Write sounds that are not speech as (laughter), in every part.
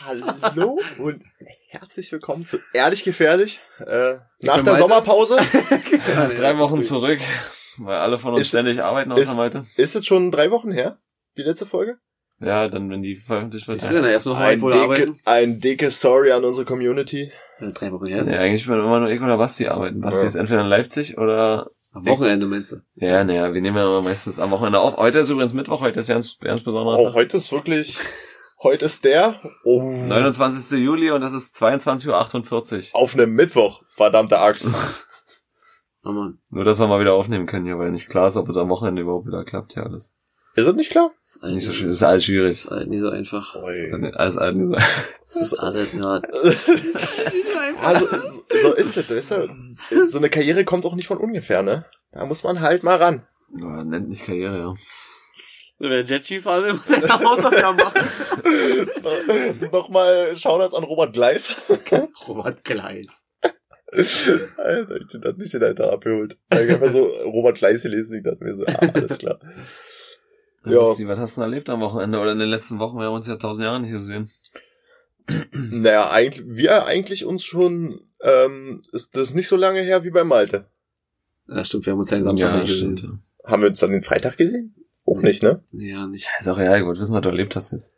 Hallo und herzlich willkommen zu Ehrlich Gefährlich. Äh, nach der Sommerpause. (laughs) (laughs) drei Wochen zurück, weil alle von uns Ist- ständig arbeiten außer ist-. Ist jetzt schon drei Wochen her? Die letzte Folge? Ja, dann, wenn die veröffentlicht wird. Siehst du, in der ersten Woche Ein, dicke, arbeiten. ein dickes Sorry an unsere Community. Ja, drei Wochen her. Nee, eigentlich werden immer nur ich oder Basti arbeiten. Basti Ja. ist entweder in Leipzig oder... Am Wochenende meinst du? Ja, naja, wir nehmen ja meistens am Wochenende auf. Heute ist übrigens Mittwoch, heute ist ja ein ganz besonderer Oh, Tag. heute ist wirklich, heute ist der, oh, 29. Juli und es ist 22.48 Uhr. auf einem Mittwoch, verdammte Axt. (laughs) Oh Mann. Nur, dass wir mal wieder aufnehmen können hier, weil nicht klar ist, ob es am Wochenende überhaupt wieder klappt, ja alles. Ist das nicht klar? Ist halt Nicht so schwierig, ist alles schwierig. Ist halt nicht so einfach. Ui. Alles, alles nicht so. Das ist alles, ja. (laughs) Also, so- so ist es, weißt du? So eine Karriere kommt auch nicht von ungefähr, ne? Da muss man halt mal ran. Oh, nennt nicht Karriere, ja. Wenn der Jetski fahren will, muss er eine Hausaufgaben machen. Nochmal Shoutouts an Robert Gleis. (laughs) Robert Gleis. Alter, ich bin da ein bisschen alter abgeholt. Ich hab einfach so Robert Gleis gelesen, ich dachte mir so, ah, alles klar. Ja. Ja. Basti, was hast du denn erlebt am Wochenende oder in den letzten Wochen? Wir haben uns ja tausend Jahre nicht gesehen. Naja, eigentlich, wir eigentlich uns schon, ähm, ist das nicht so lange her wie bei Malte. Ja, stimmt, wir haben uns ja Samstag nicht gesehen. stimmt. Haben wir uns dann den Freitag gesehen? Auch nicht, ne? Ja, nicht. Ja, ist auch egal, ich wollte wissen, was du erlebt hast jetzt.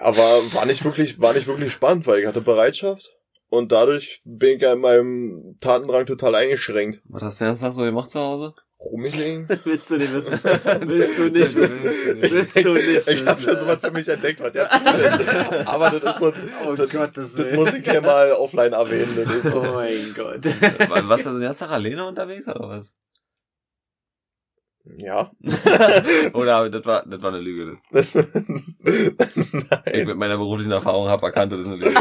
Aber war nicht wirklich, war nicht wirklich spannend, weil ich hatte Bereitschaft und dadurch bin ich ja in meinem Tatendrang total eingeschränkt. Was hast du den ganzen Tag so gemacht zu Hause? Rumgelegen. (laughs) Willst du nicht wissen? (laughs) Willst du nicht wissen? Willst du nicht Ich habe wissen? da sowas für mich entdeckt, was jetzt cool ist. Aber das ist so, Oh das, Gottes das Willen. muss ich hier mal offline erwähnen. Das ist Oh so. mein Gott. War- (laughs) Warst du den ganzen Tag alleine unterwegs oder was? Ja. (laughs) Oder das war, das war eine Lüge. Das. (laughs) Ich Nein. mit meiner beruflichen Erfahrung habe erkannt, das ist eine Lüge. (laughs)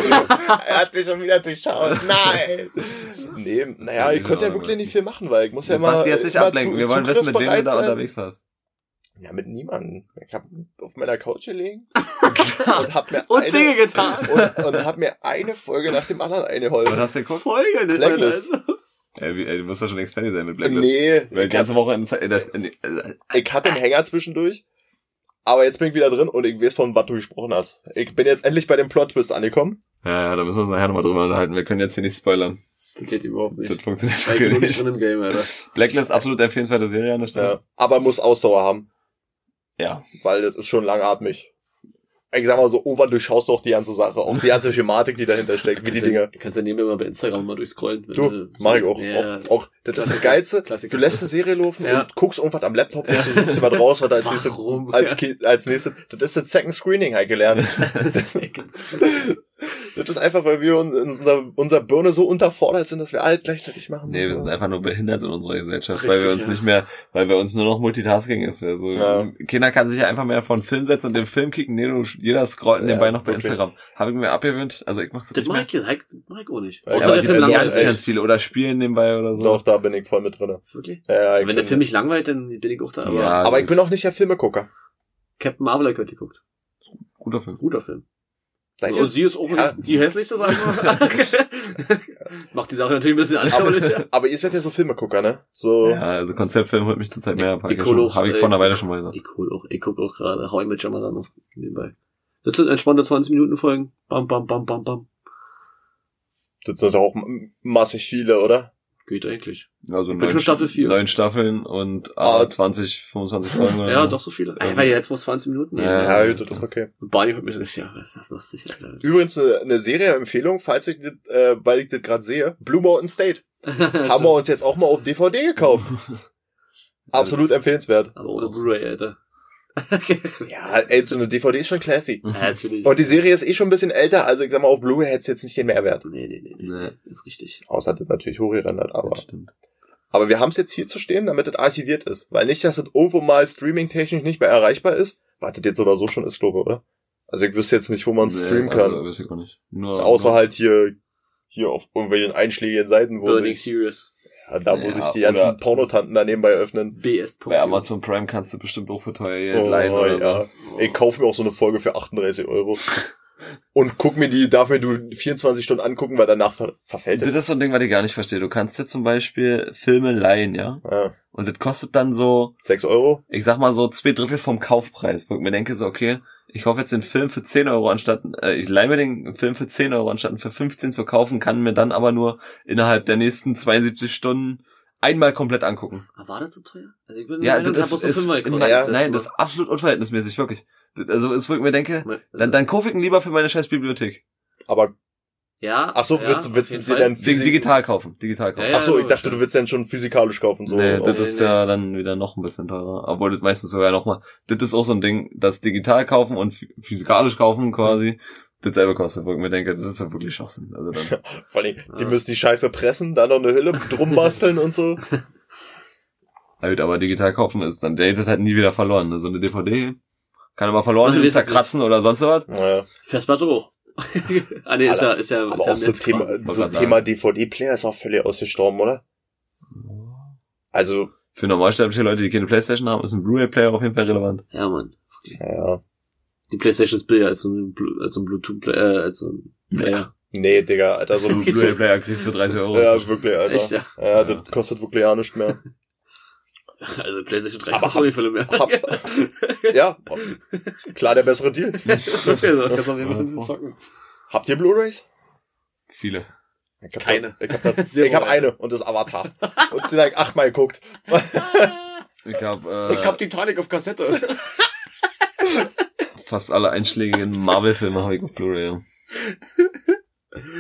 Er hat mich schon wieder durchschaut. Nein. Nee, naja, ich konnte ja wirklich nicht viel machen, weil ich muss ja Du immer. Basti jetzt nicht ablenken. zu- Wir wollen wissen, mit wem du da sein. unterwegs warst. Ja, mit niemandem. Ich hab auf meiner Couch gelegen und hab mir Und eine, Dinge getan. und, und hab mir eine Folge nach dem anderen Was eingeholt. hast du geguckt? Folge. Blacklist. Also. Ey, wie- ey, du musst doch schon längst fertig sein mit Blacklist. Nee, Weil die ich, ganze Woche in, in, der- in, in, ich hatte einen Hänger zwischendurch. Aber jetzt bin ich wieder drin und ich weiß, von was du gesprochen hast. Ich bin jetzt endlich bei dem Plot-Twist angekommen. Ja, ja, da müssen wir uns nachher nochmal drüber unterhalten. Wir können jetzt hier nicht spoilern. Das geht überhaupt nicht. Das funktioniert Ich bin wirklich nicht nicht. drin im Game, Alter. Blacklist, absolut empfehlenswerte Serie an der Stelle. Ja, aber muss Ausdauer haben, Ja. weil das ist schon langatmig. Ich sag mal so, over durchschaust du auch die ganze Sache. Auch die ganze Schematik, die dahinter steckt, wie die ja- Dinge. Kannst ja nebenbei mal bei Instagram mal durchscrollen. Du, mach ich auch. Ja. auch, auch das ist das Klassiker. Geilste. Klassiker. Du lässt die Serie laufen Ja. und guckst irgendwas am Laptop, und du suchst dir was raus, was da als nächstes, als, Ja. Als nächstes, das ist das Second Screening halt gelernt. (laughs) das ist einfach, weil wir uns in unserer, unserer Birne so unterfordert sind, dass wir alle gleichzeitig machen. Nee, wir müssen. sind einfach nur behindert in unserer Gesellschaft, Richtig, weil wir uns ja. nicht mehr, weil bei uns nur noch Multitasking ist. Also, Ja. Kinder kann sich ja einfach mehr einen Film setzen und den Film kicken. Nee, du, jeder scrollt Ja, nebenbei noch bei wirklich. Instagram. Habe ich mir abgewöhnt. Also ich mach das, Das nicht mach mehr. ich, jetzt, das mach ich auch nicht. Ja, Außer aber der Film also ganz, langweilt. ganz viele. Oder spielen nebenbei oder so. Doch, da bin ich voll mit drinne. Wirklich? Ja, ich Wenn der Film mich langweilt, dann bin ich auch da. Aber Ja. aber ich bin auch nicht der Filmegucker. Captain Marvel hat heute geguckt. Guter Film. Guter Film. Seid Also, ihr? sie ist auch Ja. die hässlichste, ich mal. (laughs) (laughs) Macht die Sache natürlich ein bisschen anschaulicher. Aber, aber ihr seid ja so Filmegucker, ne? So. Ja, also Konzeptfilm holt mich zurzeit mehr. Hab ich, Ich schon, auch, hab ich vor einer Weile schon mal gesagt. Ich guck auch, ich guck auch gerade How I Met Your Mother noch nebenbei. Das sind entspannte 20 Minuten Folgen. Bam, bam, bam, bam, bam. Das sind doch auch massig viele, oder? Geht eigentlich. Also Ich schon Staffel vier. Neun Staffeln und Ah. ah, 20, 25 Folgen. Oder Ja, doch so viele. Ja, weil jetzt muss 20 Minuten. Ja. Ja, das ist okay. Und Barney hört mich nicht. Ja, was ist das lustig, Alter. Übrigens eine, eine Serie-Empfehlung, falls ich das, äh, weil ich das gerade sehe. Blue Mountain State. (laughs) Haben wir uns jetzt auch mal auf DVD gekauft. (laughs) Absolut empfehlenswert. Aber ohne Blu-ray, Alter. (laughs) Ja, ey, so eine DVD ist schon classy. ja, natürlich. Und die Serie ist eh schon ein bisschen älter, also ich sag mal, auf Blu-ray hätte es jetzt nicht den Mehrwert. Nee, nee, nee, nee. Nee. Ist richtig. Außer das natürlich hochgerendert, aber. Stimmt. Aber wir haben es jetzt hier zu stehen, damit es archiviert ist. Weil nicht, dass es irgendwo mal streaming-technisch nicht mehr erreichbar ist. Wartet jetzt oder so schon ist, glaube ich, oder? Also ich wüsste jetzt nicht, wo man es streamen kann. Also, weiß ich gar nicht. Nur, Außer nur, halt hier, hier auf irgendwelchen einschlägigen Seiten, wo Burning Serious. Ja, da wo Ja, sich die ganzen Pornotanten da nebenbei öffnen. BS. Bei Amazon Prime kannst du bestimmt auch für teuer Geld Oh, leihen oder ja. Ich kaufe mir auch so eine Folge für 38 Euro. Und guck mir die, darf mir du 24 Stunden angucken, weil danach ver verfällt Das ist so ein Ding, was ich gar nicht verstehe. Du kannst dir zum Beispiel Filme leihen, ja? Ja. Und das kostet dann so, 6 Euro? ich sag mal so zwei Drittel vom Kaufpreis, wo ich mir denke so, okay, ich kaufe jetzt den Film für 10 Euro anstatt, äh, ich leih mir den Film für 10 Euro anstatt für 15 zu kaufen, kann mir dann aber nur innerhalb der nächsten 72 Stunden einmal komplett angucken. Ah, war das so teuer? Also ich bin Ja, Meinung, das ich ist, nein, gekostet. Ja, nein, das ist absolut unverhältnismäßig, wirklich. Also ist wirklich, mir denke, Also, dann, dann kaufe ich ihn lieber für meine scheiß Bibliothek. Aber, ja, ach so, ja, willst, willst du dir dann digital kaufen, digital kaufen. Ja, ja. Ach so, ich dachte, du willst dann schon physikalisch kaufen, so. nee, das nee, ist nee. ja dann wieder noch ein bisschen teurer. Obwohl das meistens sogar noch mal, das ist auch so ein Ding, das digital kaufen und phy- physikalisch kaufen quasi, dasselbe kostet, wo ich mir denke, das ist ja wirklich Schwachsinn. Also dann, (laughs) Vor allem, die Ja. müssen die Scheiße pressen, dann noch eine Hülle drum basteln und so. (laughs) halt, aber digital kaufen ist dann, der hat halt nie wieder verloren. So eine DVD kann immer verloren zerkratzen oder sonst was. Naja. Festplatte hoch. Ah, nee, ist ja, ist ja, Aber ist ja auch so Thema, so Thema DVD-Player ist auch völlig ausgestorben, oder? Also, Für normalsterbliche Leute, die keine Playstation haben, ist ein Blu-ray-Player auf jeden Fall relevant. Ja, Mann. ja. Die Playstation ist billiger als so ein, Blu- als so ein Bluetooth-Player, äh, als so ein, Player. (laughs) Nee, Digga, Alter, so ein So ein Blu-ray-Player kriegst du für 30 Euro. Ja, wirklich, Alter. Echt, ja. Ja, das kostet wirklich ja nichts mehr. (laughs) (laughs) Also Playstation 3 Aber nicht viel mehr. hab- (laughs) Ja, klar der bessere Deal. (laughs) das ist wirklich so. Kannst auf jeden Fall ein bisschen zocken. Habt ihr Blu-Rays? Viele. Ich hab Keine. Da, ich hab, ich hab eine und das Avatar. Und hab ich achtmal geguckt. Ich habe äh, Titanic auf Kassette. fast alle einschlägigen Marvel-Filme habe ich auf Blu-ray. ja.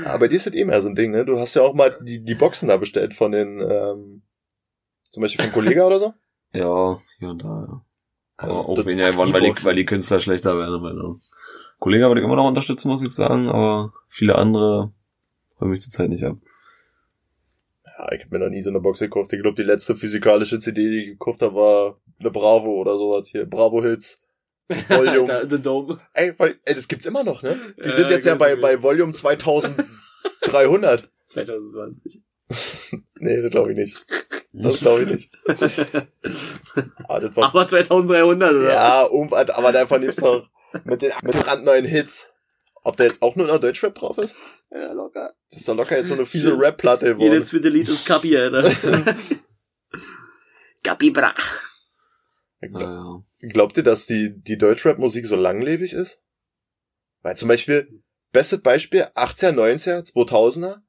Aber dir ist das eh mehr so ein Ding, ne? Du hast ja auch mal die, die Boxen da bestellt von den, ähm, zum Beispiel von Kollega oder so. (laughs) Ja, hier und da, ja. Aber Also auch weniger geworden, weil die, weil die Künstler schlechter werden. Meine Kollege würde ich immer noch unterstützen, muss ich sagen, aber viele andere holen mich zurzeit nicht ab. Ja, ich hab mir noch nie so eine Box gekauft. Ich glaube, die letzte physikalische CD, die ich gekauft habe, war eine Bravo oder sowas hier. Bravo Hits. Volume. (laughs) The Dome. ey, weil, ey, das gibt's immer noch, ne? Die Ja, sind jetzt ja weiß bei, bei Volume 2300. 2020. (laughs) Nee, das glaube ich nicht. Das glaube ich nicht. (laughs) Ah, das war, Aber 2300, oder? ja, um, aber davon gibt's noch mit den, mit den brandneuen Hits. Ob da jetzt auch nur noch Deutschrap drauf ist? Ja, locker. Das ist doch locker jetzt so eine fiese Rap-Platte geworden. Jedes zweite Lied ist Kapi, Alter. (laughs) Kapi brach. Naja. Glaubt ihr, dass die, die Deutschrap-Musik so langlebig ist? Weil zum Beispiel, bestes Beispiel, 80er, 90er, 2000er,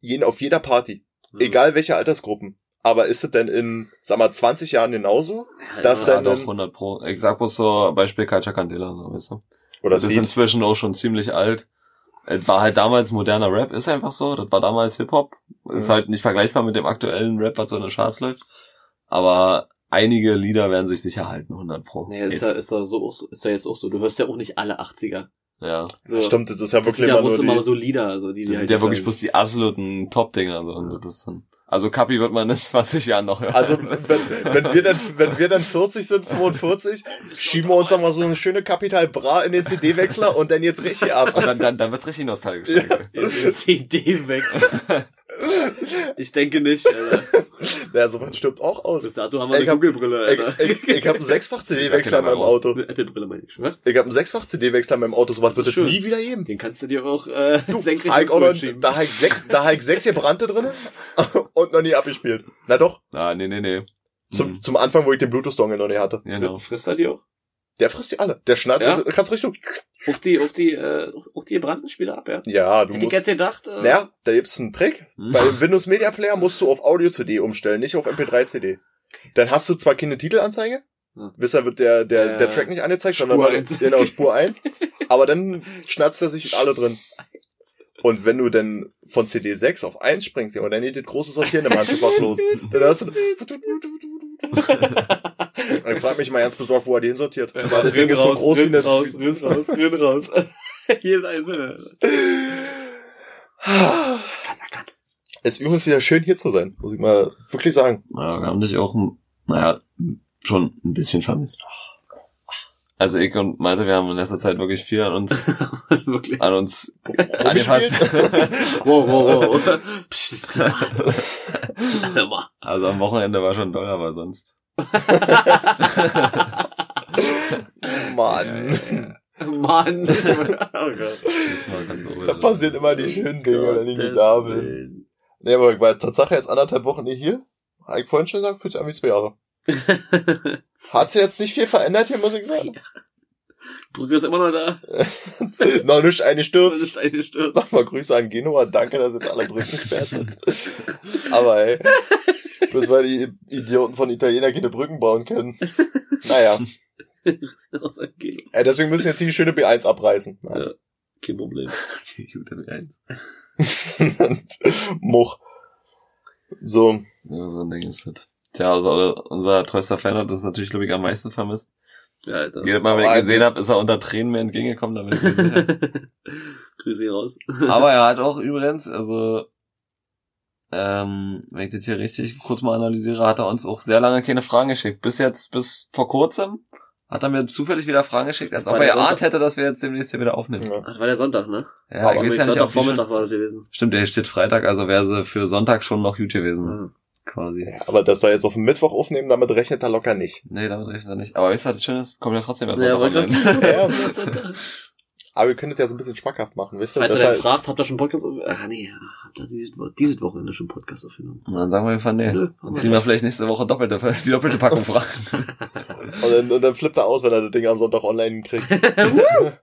jeden, auf jeder Party. Mhm. Egal welche Altersgruppen. Aber ist es denn in, sag mal, 20 Jahren genauso? Ja, das ja. Doch, 100 pro. Ich sag bloß so Beispiel Kalcha Candela, so, weißt du. Oder Das ist inzwischen auch schon ziemlich alt. Es war halt damals moderner Rap, ist einfach so. Das war damals Hip-Hop. Ist Mhm. halt nicht vergleichbar mit dem aktuellen Rap, was so in den Charts läuft. Aber einige Lieder werden sich sicher halten, 100 pro. Nee, ist ja, ist ja so, ist ja jetzt auch so. Du hörst ja auch nicht alle 80er. ja. So. Stimmt, das ist ja Das wirklich sind ja immer bloß nur immer die, so Lieder, also die, die Das halt sind ja wirklich bloß die absoluten Top-Dinger. So. Und das ist dann, also Kapi wird man in 20 Jahren noch hören. Also, wenn, wenn wir dann, wenn wir dann 40 sind, 45, schieben wir uns dann mal so eine schöne Capital Bra in den CD-Wechsler und dann jetzt richtig ab. Dann, dann, dann wird's richtig nostalgisch. denke (laughs) ich. Ich denke nicht, Alter. (laughs) Naja, sowas stirbt auch aus. Bis dato haben wir Ich eine Google-Brille, Ich, Alter. ich, ich habe einen Sechsfach-CD-Wechsler in meinem Auto. Eine Apple-Brille meine ich, was? Ich habe einen Sechsfach-CD-Wechsler in meinem Auto. Sowas wird es nie wieder geben. Den kannst du dir auch äh, senkrecht Hab ich auch noch, zurückschieben. da habe ich sechs, da hab ich sechs gebrannte drinne (laughs) und noch nie abgespielt. Na doch, Ah, nee, nee, nee. zum, Hm. zum Anfang, wo ich den Bluetooth-Dongle noch nicht hatte. Genau. Frisst er die auch? Der frisst die alle. Der schnallt, Ja? kannst Richtung. Auch die, auch die, äh, auch die gebrannten Spieler ab, ja? Ja, du Hätte ich musst. jetzt gedacht, äh, Naja, da gibt's einen Trick. Hm. Bei dem Windows Media Player musst du auf Audio-CD umstellen, nicht auf MP3-CD. Dann hast du zwar keine Titelanzeige, Hm. bisher wird der, der, Ja. der Track nicht angezeigt, Spur sondern eins. genau Spur 1. (laughs) Aber dann schnatzt er sich alle drin. Und wenn du dann von CD 6 auf 1 springst, ja, und dann geht das große Sortieren im Handschuhfach los. (laughs) Dann hast du. (laughs) Ich frag mich mal ganz besorgt, wo er den sortiert. Weil das Ding ist so raus, groß wie rinn eine. raus, rinn raus, rinn raus. (laughs) Jeden einzelne. Ist übrigens wieder schön hier zu sein, muss ich mal wirklich sagen. Ja, wir haben dich auch, naja, schon ein bisschen vermisst. Also ich und Malte, wir haben in letzter Zeit wirklich viel an uns, (laughs) Wirklich. an uns angefasst. Wow, wow, wow. Psst, das ist privat. (laughs) Also am Wochenende war schon doll, aber sonst. (laughs) Mann. Mann. (laughs) Oh Gott. Das war ganz Da passieren immer die schönen Dinge, wenn ich nicht da bin. Nee, aber ich war Tatsache jetzt anderthalb Wochen nicht hier. Hab ich vorhin schon gesagt, fühlt sich an wie zwei Jahre. (laughs) Hat sich jetzt nicht viel verändert hier, muss ich sagen. Brücke ist immer noch da. Noch nicht eine Stürze. Nochmal Grüße an Genua. Danke, dass jetzt alle Brücken gesperrt sind. Aber ey, bloß weil die Idioten von Italiener keine Brücken bauen können. Naja, Aus Angelo. ey, deswegen müssen jetzt die schöne B1 abreißen. Nein. Ja. Kein Problem. Gute B1. (laughs) Much. So, Ja, so ein Ding ist das. Tja, also unser treuster Fan hat das natürlich, glaube ich, am meisten vermisst. Ja, Alter. Jedes Mal, wenn ich ihn gesehen habe, ist er unter Tränen mir entgegengekommen, da bin ich. (laughs) Grüße hier raus. Aber er hat auch übrigens, also, ähm, wenn ich das hier richtig kurz mal analysiere, hat er uns auch sehr lange keine Fragen geschickt. Bis jetzt, bis vor kurzem, hat er mir zufällig wieder Fragen geschickt, als War ob der er geahnt Sonntag? hätte, dass wir jetzt demnächst hier wieder aufnehmen. ja. Ach, war der Sonntag, ne? Ja, ich weiß ja nicht, ob Vormittag war das gewesen. Stimmt, der steht Freitag, also wäre sie für Sonntag schon noch gut gewesen, Ah. quasi. Ja, aber dass wir jetzt auf den Mittwoch aufnehmen, damit rechnet er locker nicht. Nee, damit rechnet er nicht. Aber weißt du, was das Schöne ist? Kommt ja trotzdem erst Ja, Sonntag (laughs) Ja. (laughs) Aber wir können das ja so ein bisschen schmackhaft machen, wisst ihr? Falls ihr dann halt, fragt, habt ihr schon Podcast. Ah, nee, habt ihr dieses, dieses Wochenende schon Podcast aufgenommen? Und dann sagen wir einfach, nee. Nö, Dann kriegen wir vielleicht nächste Woche doppelte, die doppelte Packung (laughs) Fragen. und, dann, und dann flippt er aus, wenn er das Ding am Sonntag online kriegt. (laughs)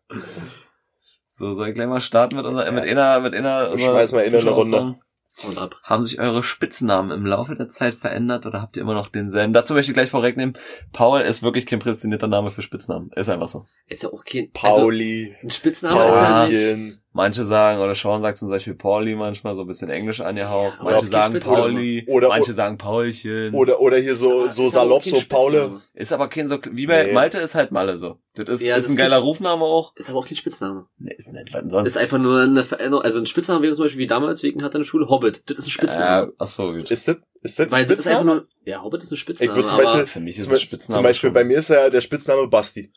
So, soll ich gleich mal starten mit unserer, mit einer, mit einer, unserer Schmeiß mal in eine Runde. Und ab. Haben sich eure Spitznamen im Laufe der Zeit verändert oder habt ihr immer noch denselben? Dazu möchte ich gleich vorwegnehmen. Paul ist wirklich kein prädestinierter Name für Spitznamen. Ist einfach so. Ist ja auch kein... Also, Pauli, ein Spitzname ist ja nicht... Manche sagen, oder Sean sagt zum Beispiel Pauli manchmal, so ein bisschen Englisch angehaucht. Ja, manche sagen. Pauli, Oder- manche sagen Paulchen. Oder, oder hier so, so salopp, so Paule. Ist aber kein so, wie bei Nee. Malte ist halt Malle so. Das ist, Ja, ist das ein geiler ist- Rufname auch. Ist aber auch kein Spitzname. Nee, ist nicht, was denn sonst? Ist einfach nur eine Veränderung. Also ein Spitzname wäre zum Beispiel wie damals wegen hat eine Schule Hobbit. Das ist ein Spitzname. äh, ach so, gut. Ist das, ist das ein Weil das ist einfach nur... Ja, Hobbit ist ein Spitzname. Ich würd zum aber, Beispiel- Für mich ist Zum, Spitzname. zum Beispiel schon. bei mir ist ja der Spitzname Basti.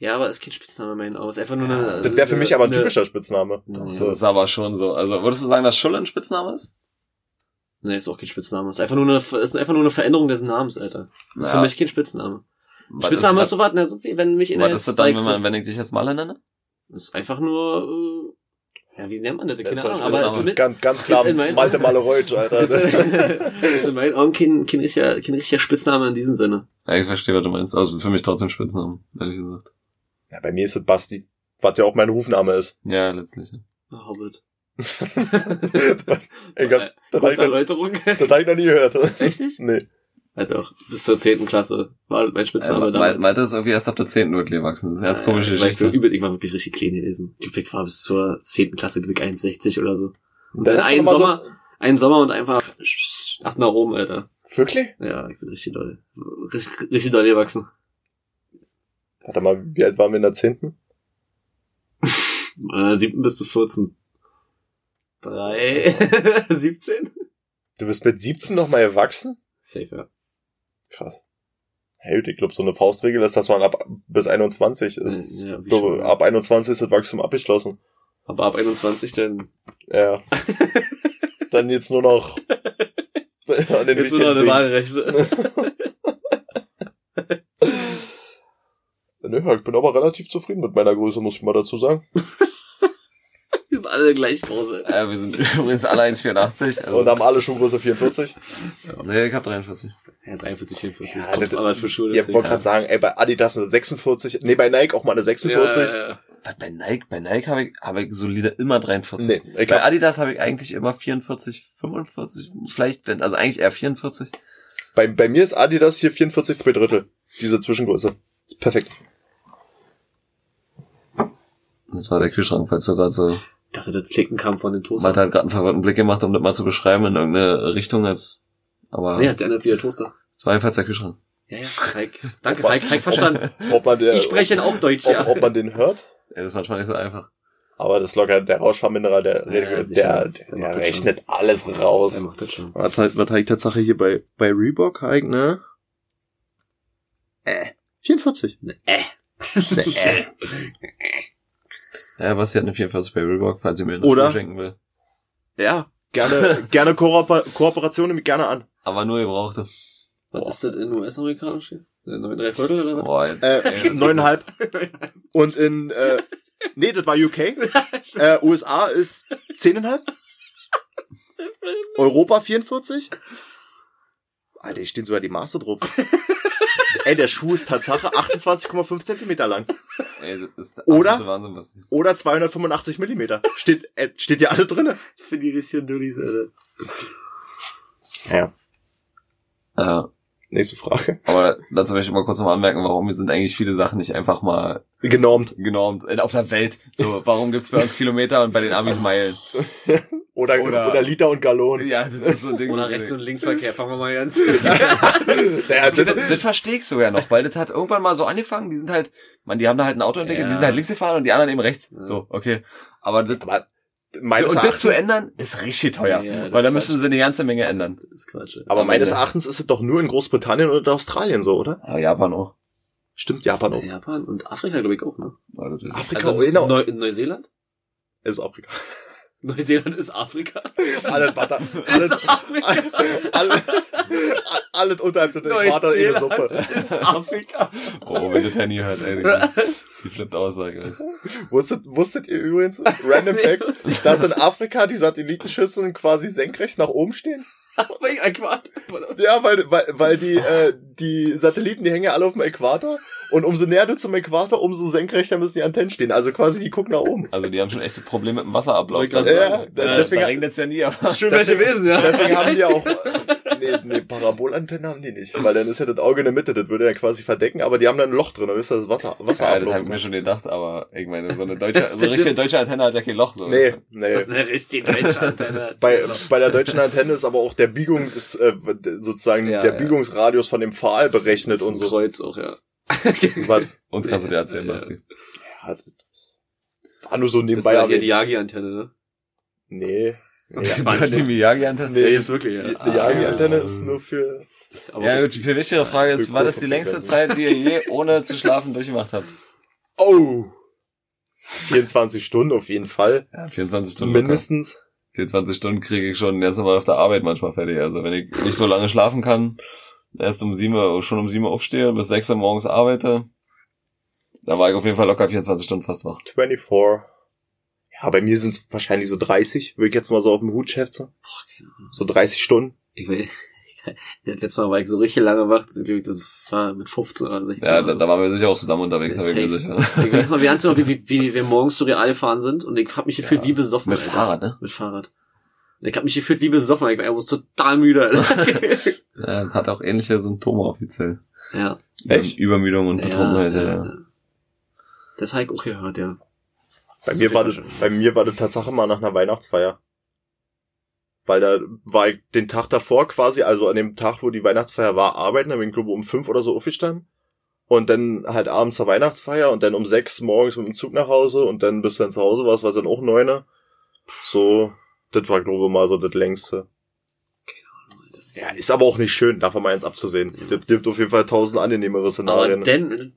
Ja, aber es ist kein Spitzname in meinen Augen. Es ist einfach nur Ja, eine... Das wäre für mich aber ein eine- typischer Spitzname. Nee, So ist aber schon so. Also würdest du sagen, dass Schulle ein Spitzname ist? Nee, ist auch kein Spitzname. Ist einfach nur eine, ist einfach nur eine Veränderung des Namens, Alter. Das ist für Ja. mich kein Spitzname. Was Spitzname ist, ist so was, ne, so wie wenn mich in was der ist das dann, wenn, man, wenn ich dich jetzt Malle nenne? Das ist einfach nur, äh, ja, wie nennt man das? Keine Das ist, Ahnung, aber das ist ist, ganz, ganz klar Malte Malereutsch, Alter. ist, ist in meinen (laughs) Augen kein, kein, richtiger, kein richtiger Spitzname in diesem Sinne. Ja, ich verstehe, was du meinst. Also für mich trotzdem Spitznamen, ehrlich gesagt. Ja, bei mir ist es Basti. Was ja auch mein Rufname ist. Ja, letztlich. Na, Hobbit. Ich hab, das hab Kurze ich, noch, Erläuterung. das hab ich noch nie gehört. Nicht? Nee. Ja doch, bis zur zehnten Klasse war mein Spitzname Äh, Mal- damals. Malte ist irgendwie erst ab der 10. wirklich gewachsen. Das ist eine ganz komische äh, weil ich so Geschichte. übel, ich war wirklich richtig klein gewesen. Ich war bis zur zehnten Klasse, glaub ich 1,60 oder so. Und Dann einen Sommer, einen Sommer und einfach nach oben, Alter. So, wirklich? Ja, ich bin richtig doll. Richtig, richtig doll gewachsen. Warte mal, wie alt waren wir in der zehnten? Äh, siebten bis zu 14. Drei, (laughs) 17? Du bist mit 17 noch mal erwachsen? Safe, ja. Krass. Hey, ich glaube, so eine Faustregel ist, dass man ab bis 21 ist. Ja, glaube, ab 21 ist das Wachstum abgeschlossen. Aber ab 21 dann Ja. (laughs) Dann jetzt nur noch (laughs) an den jetzt nur noch eine Wahlrechte. Dingen. Nö, ich bin aber relativ zufrieden mit meiner Größe, muss ich mal dazu sagen. (laughs) Die sind alle gleich groß. Ja, wir sind (laughs) übrigens alle 1,84. Also, Und haben alle Schuhgröße 44. nee, ich hab 43. Ja, 43, 44. Ja, Kommt das- aber für Schule. Ich wollte gerade sagen, ey, bei Adidas eine 46, nee, bei Nike auch mal eine 46. Ja, ja, ja. Was, bei Nike, bei Nike habe ich, habe ich solide immer 43. Nee, ich Bei hab, Adidas habe ich eigentlich immer 44, 45, vielleicht, wenn, also eigentlich eher 44. bei, bei mir ist Adidas hier 44, zwei Drittel. Diese Zwischengröße. Perfekt. Das war der Kühlschrank, falls du gerade so, Ich dachte, das Klicken kam von den Toaster. Malte hat gerade einen verwirrten Blick gemacht, um das mal zu beschreiben in irgendeine Richtung als, aber, Nee, hat sich ändert wie der Toaster. das war jedenfalls der Kühlschrank. Ja, ja, Heik. Danke, Heik, Heik verstanden. Ob man der, Ich spreche auch Deutsch, ob, ja. ob man den hört. Ja, das ist manchmal nicht so einfach. Aber das ist locker, der Rauschverminderer, der, Ja, der, der, Der der, rechnet alles raus. Er macht das schon. Was halt, was halt Tatsache hier bei, bei Reebok halt, ne? Äh. 44. Ne, äh. Ne, äh. (laughs) Ja, was hat eine 44 bei Reebok, falls ihr mir? Schuhe schenken will. Ja, gerne, (laughs) gerne Kooper Kooperation nehme ich gerne an. Aber nur gebrauchte. Was Boah. ist das in US-amerikanisch hier? Neun drei Viertel oder was? Boah, Äh, (laughs) neuneinhalb. Und in, äh, nee, das war UK. (laughs) Äh, USA ist zehneinhalb. Europa 44. Alter, hier stehen sogar die Maße drauf. (laughs) Ey, der Schuh ist Tatsache 28,5 Zentimeter lang. Ey, das ist der Oder? Wahnsinn, was Oder 285 Millimeter. Steht, äh, steht ja alle drinne. Für die richtigen Dullis, Alter. Ja. Ja. Nächste Frage. Aber dazu möchte ich mal kurz noch mal anmerken, warum sind eigentlich viele Sachen nicht einfach mal Genormt. genormt äh, auf der Welt. So, warum gibt's bei uns Kilometer und bei den Amis Meilen? (laughs) Oder, Oder- oder, Liter und Gallon. Ja, das ist so ein Ding. Oder Rechts- und Linksverkehr, fangen wir mal ganz. (laughs) Ja, das, das, das verstehe ich sogar noch, weil das hat irgendwann mal so angefangen, die sind halt, man, die haben da halt ein Auto die Ja. sind halt links gefahren und die anderen eben rechts. So, okay. Aber das, aber meines und das Erachtens, zu ändern, ist richtig teuer. Ja, das weil da ist müssen sie eine ganze Menge ändern. Das ist Quatsch. aber meines. Erachtens ist es doch nur in Großbritannien oder Australien so, oder? Ja, Japan auch. Stimmt, Japan auch. Japan und Afrika, glaube ich, auch, ne? Also, das ist- Afrika, Also genau. Neu Neuseeland? ist Afrika. Neuseeland ist Afrika. Alles, warte, alles, ist Afrika. alles, alles unterhalb der Äquator in der Suppe. ist Afrika. Oh, wenn das Handy hört, ey, die, flippt aus, sag ich euch. Wusstet, wusstet ihr übrigens, random (laughs) Fact, dass in Afrika die Satellitenschüsseln quasi senkrecht nach oben stehen? Ja, weil, weil, weil die, äh, die Satelliten, die hängen ja alle auf dem Äquator. Und umso näher du zum Äquator, umso senkrechter müssen die Antennen stehen. Also quasi, die gucken nach oben. Also, die haben schon echte Probleme mit dem Wasserablauf. Ja, sagen. da- Ja, deswegen, da regnet ja nie, aber. Schön welche Wesen, ja. deswegen haben die ja auch, (laughs) nee, nee, Parabolantenne haben die nicht. Weil dann ist ja das Auge in der Mitte, das würde ja quasi verdecken, aber die haben dann ein Loch drin, dann ist das Wasser, Ja, Wasserablauf. das hab ich mir schon gedacht, aber ich meine, so eine deutsche, so eine richtige deutsche Antenne hat ja kein Loch. So. nee, nee. (laughs) Eine richtig deutsche Antenne. (laughs) Bei, bei der deutschen Antenne ist aber auch der Biegung, ist, äh, sozusagen Ja, der ja. Biegungsradius von dem Pfahl berechnet Das ist und ein so. Kreuz auch, ja. (laughs) Was? Uns kannst du dir erzählen, Ja. Basti. Ja, das war nur so Das ist nebenbei. ja aber- hier die Yagi-Antenne, ne? nee. nee. Die Miyagi-Antenne? Nee. Ja, gibt's wirklich, ja. Die, Ah, die Yagi-Antenne ja. ist nur für. Ist aber Ja, gut, die viel wichtigere Frage ist, war das die längste. Zeit, die ihr je ohne zu schlafen durchgemacht habt? Oh! 24 Stunden auf jeden Fall. Ja, 24 Stunden. locker. Mindestens. 24 Stunden kriege ich schon ganz normal auf der Arbeit manchmal fertig. Also wenn ich nicht so lange schlafen kann, erst um 7 Uhr, schon um 7 Uhr aufstehe, bis 6 Uhr morgens arbeite, da war ich auf jeden Fall locker 24 Stunden fast wach. 24. Ja, bei mir sind es wahrscheinlich so 30, würde ich jetzt mal so auf dem Hut schätzen. Boah, keine Ahnung. So 30 Stunden. Ich will, (laughs) ja, letztes Mal war ich so richtig lange wach, das war mit 15 oder 16. Ja, oder da, so. da waren wir sicher auch zusammen unterwegs, bin ich mir sicher. Ich weiß wir hatten (laughs) noch, wie, wie, wie wir morgens zu Real gefahren sind und ich hab mich gefühlt Ja, wie besoffen. mit Alter. Fahrrad, ne? Mit Fahrrad. Und ich hab mich gefühlt wie besoffen, ich war irgendwo total müde. (laughs) (laughs) Ja, hat auch ähnliche Symptome offiziell. ja. Echt? Übermüdung und Betrunkenheit, ja. ja. Das habe ich auch gehört, ja. Bei Das mir war das, bei mir war das Tatsache mal nach einer Weihnachtsfeier. Weil da war ich den Tag davor quasi, also an dem Tag, wo die Weihnachtsfeier war, arbeiten, da bin ich glaube um fünf oder so aufgestanden. Und dann halt abends zur Weihnachtsfeier und dann um sechs morgens mit dem Zug nach Hause und dann bis dann zu Hause warst, war es dann auch neune. So, das war glaube ich mal so das längste. Ja, ist aber auch nicht schön, davon mal eins abzusehen. Das gibt auf jeden Fall tausend angenehmere Aber Szenarien. denn,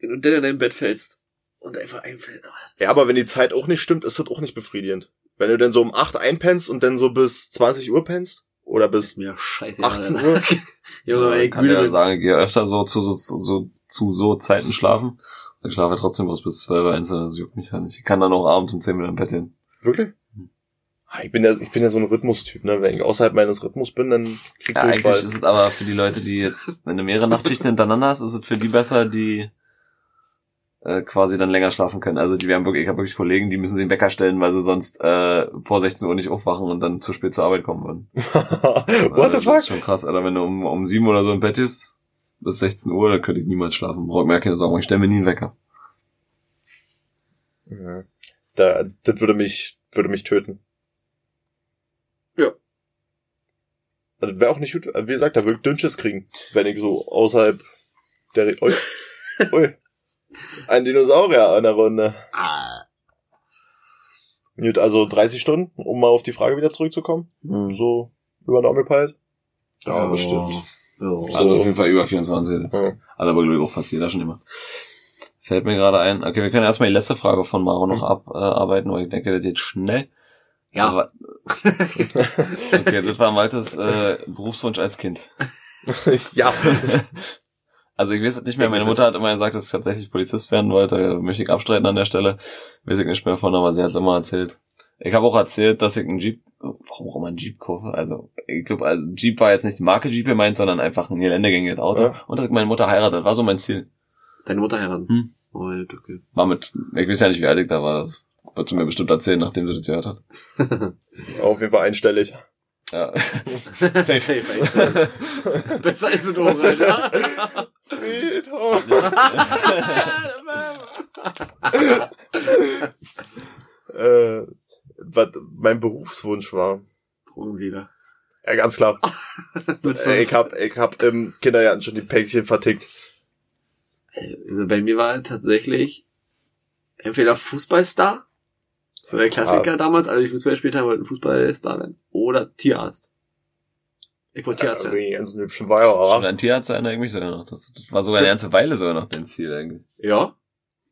wenn du denn in dein Bett fällst und einfach einfällt. oh, Ja, aber wenn die Zeit auch nicht stimmt, ist das auch nicht befriedigend. Wenn du dann so um 8 einpennst und dann so bis 20 Uhr pennst oder bis mir scheiße. 18 Uhr, (laughs) Junge, wenn ich ich kann ja sagen, ich gehe öfter so zu so, so, zu so Zeiten schlafen. Ich schlafe trotzdem bloß bis 12 Uhr eins, das juckt mich ja nicht. Ich kann dann auch abends um 10 Uhr im Bett hin. wirklich? Ah, Ich bin ja, ich bin ja so ein Rhythmustyp, ne? Wenn ich außerhalb meines Rhythmus bin, dann krieg ich Ja, eigentlich Durchfall. ist es aber für die Leute, die jetzt, wenn du mehrere Nachtschichten hintereinander hast, ist es für die besser, die äh, quasi dann länger schlafen können. Also die wir haben wirklich, ich habe wirklich Kollegen, die müssen sich einen Wecker stellen, weil sie sonst äh, vor 16 Uhr nicht aufwachen und dann zu spät zur Arbeit kommen würden. (laughs) What Also, the Das fuck? ist schon krass, Alter. Wenn du um, um 7 oder so im Bett bist, bis 16 Uhr, dann könnte ich niemals schlafen. Brauch mir ja keine Sorgen, ich stelle mir nie einen Wecker. Ja. Da, das würde mich, würde mich töten. Ja. Also wäre auch nicht gut, wie gesagt, da würde ich Dünnschiss kriegen, wenn ich so außerhalb der, Re ui, (laughs) ui, ein Dinosaurier an der Runde. Ah. Gut, also 30 Stunden, um mal auf die Frage wieder zurückzukommen. So über den gepeilt. Ja, Oh. bestimmt. Ja. Also auf jeden Fall über 24. Das Ja. Hat aber glaube ich auch fast jeder schon immer. Fällt mir gerade ein. Okay, wir können erstmal die letzte Frage von Maro noch abarbeiten, weil ich denke, das geht schnell. Ja. Aber, (laughs) okay, das war Maltes äh, Berufswunsch als Kind. (laughs) ja. (laughs) Also ich weiß es nicht mehr. Meine Mutter hat immer gesagt, dass ich tatsächlich Polizist werden wollte. Möchte ich abstreiten an der Stelle. Weiß ich nicht mehr von, aber sie hat es immer erzählt. Ich habe auch erzählt, dass ich einen Jeep, warum auch immer einen Jeep kaufe. Also ich glaube, also Jeep war jetzt nicht die Marke Jeep gemeint, sondern einfach ein geländegängiges Auto. Ja. Und dass meine Mutter heiratet, war so mein Ziel. Deine Mutter heiraten. Hm. Oh, okay. War mit, ich weiß ja nicht, wie alt ich da war. Wird sie mir bestimmt erzählen, nachdem sie das gehört hat. (laughs) Auf jeden Fall einstellig. Ja. (laughs) Safe. Safe echt. Besser ist es doch, Alter. Sweet home. (laughs) äh, was mein Berufswunsch war. Drogendealer. Ja, ganz klar. Ich hab, ich hab im Kindergarten schon die Päckchen vertickt. Also bei mir war tatsächlich entweder Fußballstar, so der Klassiker damals, alle die Fußball gespielt haben, wollten Fußballstar werden, oder Tierarzt. Ich wollte Tierarzt Ja, werden. irgendwie ganz hübschen Weiher, Schon aber. ein Tierarzt erinnere ich mich sogar noch. Das, das war sogar eine ganze Weile sogar noch dein Ziel irgendwie. Ja.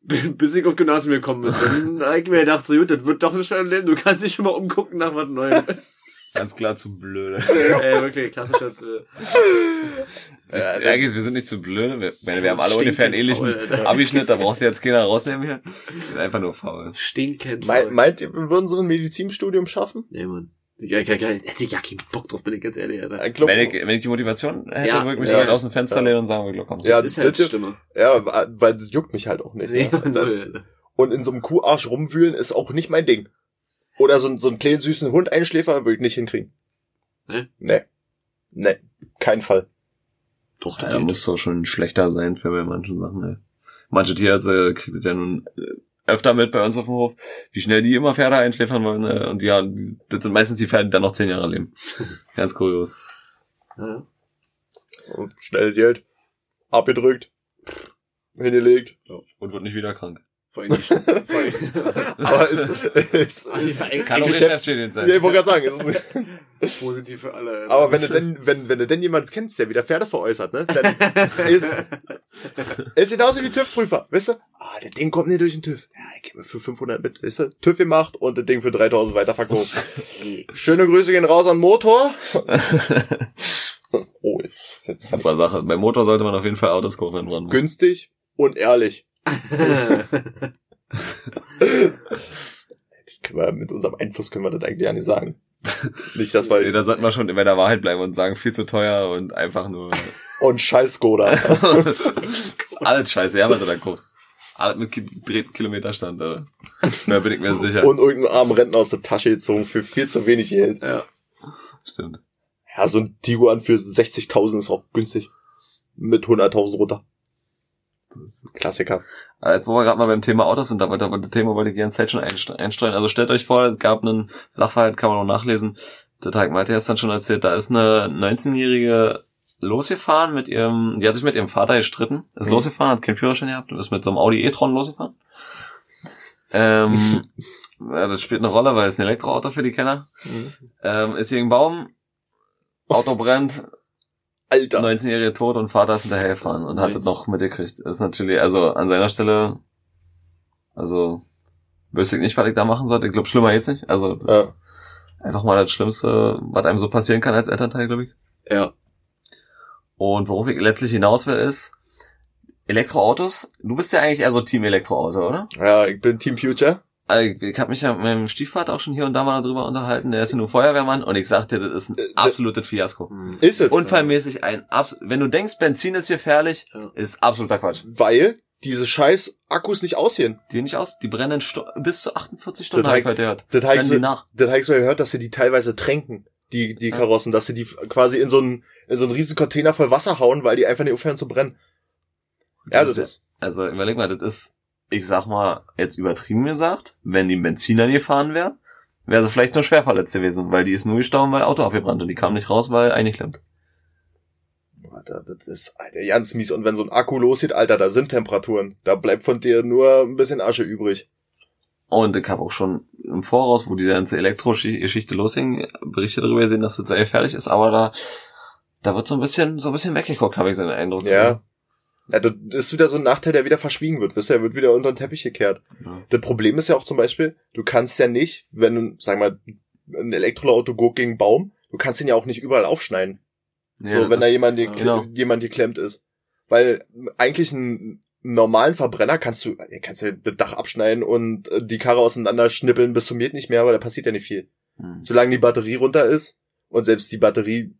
Bis ich auf Gymnasium gekommen bin. Dann hab ich mir gedacht, so gut, das wird doch nicht mehr im Leben, du kannst dich schon mal umgucken nach was Neuem. (laughs) Ganz klar zu blöde. (laughs) Ey, wirklich, klassischer äh, (laughs) Ja, Eigentlich, wir sind nicht zu blöde. Wir, meine, wir haben alle ungefähr einen ähnlichen. Abischnitt, da brauchst du jetzt keiner rausnehmen hier. Wir sind einfach nur faul. Stinkend. Meint, faul. meint ihr, wir würden so ein Medizinstudium schaffen? Nee, Mann. Ich, ich, ich, hätte ich ja keinen Bock drauf, bin ich ganz ehrlich, Alter. Glaub, Wenn ich, wenn ich die Motivation hätte, Ja, würde ich mich ja. so weit aus dem Fenster Ja. lehnen und sagen, wir komm. Ja, das ist halt das- Stimme. ja, weil das juckt mich halt auch nicht. Nee, ne? (laughs) Alter. Und in so einem Kuharsch rumwühlen ist auch nicht mein Ding. Oder so, ein- so einen kleinen süßen Hund einschläfern würde ich nicht hinkriegen. Nee? Nee. Nee, kein Fall. Doch, Ja, da da muss doch schon schlechter sein für bei manchen Sachen, ey. Manche Tierärzte kriegt das ja nun äh, öfter mit bei uns auf dem Hof, wie schnell die immer Pferde einschläfern wollen. Äh, und ja, das sind meistens die Pferde, die dann noch zehn Jahre leben. (laughs) Ganz kurios. Ja. Und schnell Geld. Abgedrückt. Hingelegt. Und wird nicht wieder krank. Vor allem nicht. (laughs) Aber es ist, ist, Ja, Kann auch Geschäfts- Geschäftsschädigend ja, sein. ich wollte gerade sagen, es ist, (laughs) positiv für alle. Aber wenn du denn, wenn, wenn du denn jemanden kennst, der wieder Pferde veräußert, ne, dann ist, ist genauso wie TÜV-Prüfer, weißt du? Ah, der Ding kommt nicht durch den TÜV. Ja, ich gebe für 500 mit, weißt du? TÜV gemacht und das Ding für 3000 weiterverkauft. (laughs) Schöne Grüße gehen raus an Motor. Oh, jetzt, jetzt Super Sache. Beim Motor sollte man auf jeden Fall Autos kaufen in Brandenburg. günstig und ehrlich. Das können wir, mit unserem Einfluss können wir das eigentlich ja nicht sagen. Nicht, dass Nee, wir, da sollten wir schon bei der Wahrheit bleiben und sagen, viel zu teuer und einfach nur und scheiß Skoda. (laughs) alles scheiße, ja, was du da guckst. Alles mit gedrehten Kilometerstand, oder? Da bin ich mir sicher. Und irgendeinen armen Rentner aus der Tasche gezogen für viel zu wenig Geld. ja. Stimmt. Ja, so ein Tiguan für 60.000 ist auch günstig. Mit 100.000 runter. Klassiker. Aber jetzt, wo wir gerade mal beim Thema Autos sind, aber das Thema wollte ich die ganze Zeit schon einstreuen. Also stellt euch vor, es gab einen Sachverhalt, kann man auch nachlesen. Der Tag Malte hat dann schon erzählt, da ist eine 19-jährige losgefahren mit ihrem, die hat sich mit ihrem Vater gestritten, ist Mhm. losgefahren, hat keinen Führerschein gehabt und ist mit so einem Audi e-tron losgefahren. Ähm, (laughs) ja, das spielt eine Rolle, weil es ein Elektroauto für die Kenner. Ähm, ist gegen Baum, Auto brennt, Alter. 19-jährige tot und Vater ist hinterhergefahren und hat es noch mitgekriegt. Das ist natürlich, also an seiner Stelle, also wüsste ich nicht, was ich da machen sollte. Ich glaube, schlimmer geht's nicht. Also das Ja. ist einfach mal das Schlimmste, was einem so passieren kann als Elternteil, glaube ich. Ja. Und worauf ich letztlich hinaus will, ist Elektroautos. Du bist ja eigentlich eher so Team Elektroauto, oder? Ja, ich bin Team Future. Also ich, habe mich ja mit meinem Stiefvater auch schon hier und da mal darüber unterhalten. Der ist ja nur Feuerwehrmann und ich sagte, das ist ein Äh, absolutes Fiasko. Hm. Ist es. Unfallmäßig ein abs wenn du denkst, Benzin ist gefährlich, Ja. ist absoluter Quatsch. Weil diese scheiß Akkus nicht aussehen. Die nicht aus, die brennen bis zu 48 Stunden, Das heute gehört. Das habe ich, so, das hab ich so gehört, dass sie die teilweise tränken, die, die Ja. Karossen, dass sie die quasi in so einen, in so einen riesen Container voll Wasser hauen, weil die einfach nicht aufhören zu brennen. Ja, das ist. Also überleg mal, das ist, ich sag mal, jetzt übertrieben gesagt, wenn die ein Benziner gefahren wäre, wäre sie vielleicht nur schwer verletzt gewesen, weil die ist nur gestorben, weil Auto abgebrannt und die kam nicht raus, weil eingeklemmt. Alter, das ist, Alter, ganz mies. Und wenn so ein Akku losgeht, Alter, da sind Temperaturen. Da bleibt von dir nur ein bisschen Asche übrig. Und ich habe auch schon im Voraus, wo diese ganze Elektrogeschichte losging, Berichte darüber gesehen, dass das sehr gefährlich ist, aber da, da wird so ein bisschen, so ein bisschen weggeguckt, habe ich so den Eindruck. Ja. Ja, das ist wieder so ein Nachteil, der wieder verschwiegen wird. Wisst ihr, er wird wieder unter den Teppich gekehrt. Ja. Das Problem ist ja auch zum Beispiel, du kannst ja nicht, wenn du, sag mal, ein Elektroauto geht gegen einen Baum, du kannst ihn ja auch nicht überall aufschneiden. Ja, so, wenn da jemand, ja, genau. jemand geklemmt ist. Weil eigentlich einen normalen Verbrenner kannst du, kannst du das Dach abschneiden und äh, die Karre auseinander schnippeln bis zum geht nicht mehr, aber da passiert ja nicht viel. Hm. Solange die Batterie runter ist Und selbst die Batterie,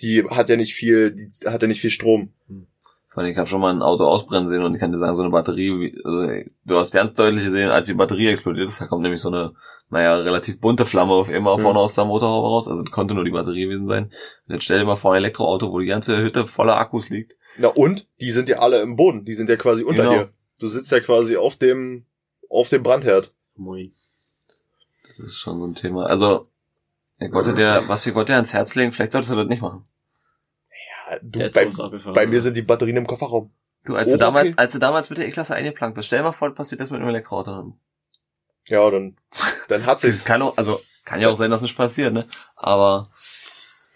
die hat ja nicht viel, die hat ja nicht viel Strom. Vor allem, ich habe schon mal ein Auto ausbrennen sehen und ich kann dir sagen, so eine Batterie, wie- also du hast ganz deutlich gesehen, als die Batterie explodiert ist, da kommt nämlich so eine, naja, relativ bunte Flamme auf einmal Mhm. vorne aus der Motorhaube raus, also das konnte nur die Batterie gewesen sein. Und jetzt stell dir mal vor ein Elektroauto, wo die ganze Hütte voller Akkus liegt. Na und? Die sind ja alle im Boden. Die sind ja quasi unter Genau. dir. Du sitzt ja quasi auf dem, auf dem Brandherd. Moin. Das ist schon so ein Thema. Also, ich wollte dir, was ich wollte dir ans Herz legen, vielleicht solltest du das nicht machen. Du, bei, bei mir sind die Batterien im Kofferraum. Du, als Oh, du damals, okay. als du damals mit der E-Klasse eingeplankt bist, stell dir mal vor, passiert das mit einem Elektroauto. Ja, dann, dann hat (laughs) sich's. kann auch, also kann ja auch sein, dass nicht passiert, ne? Aber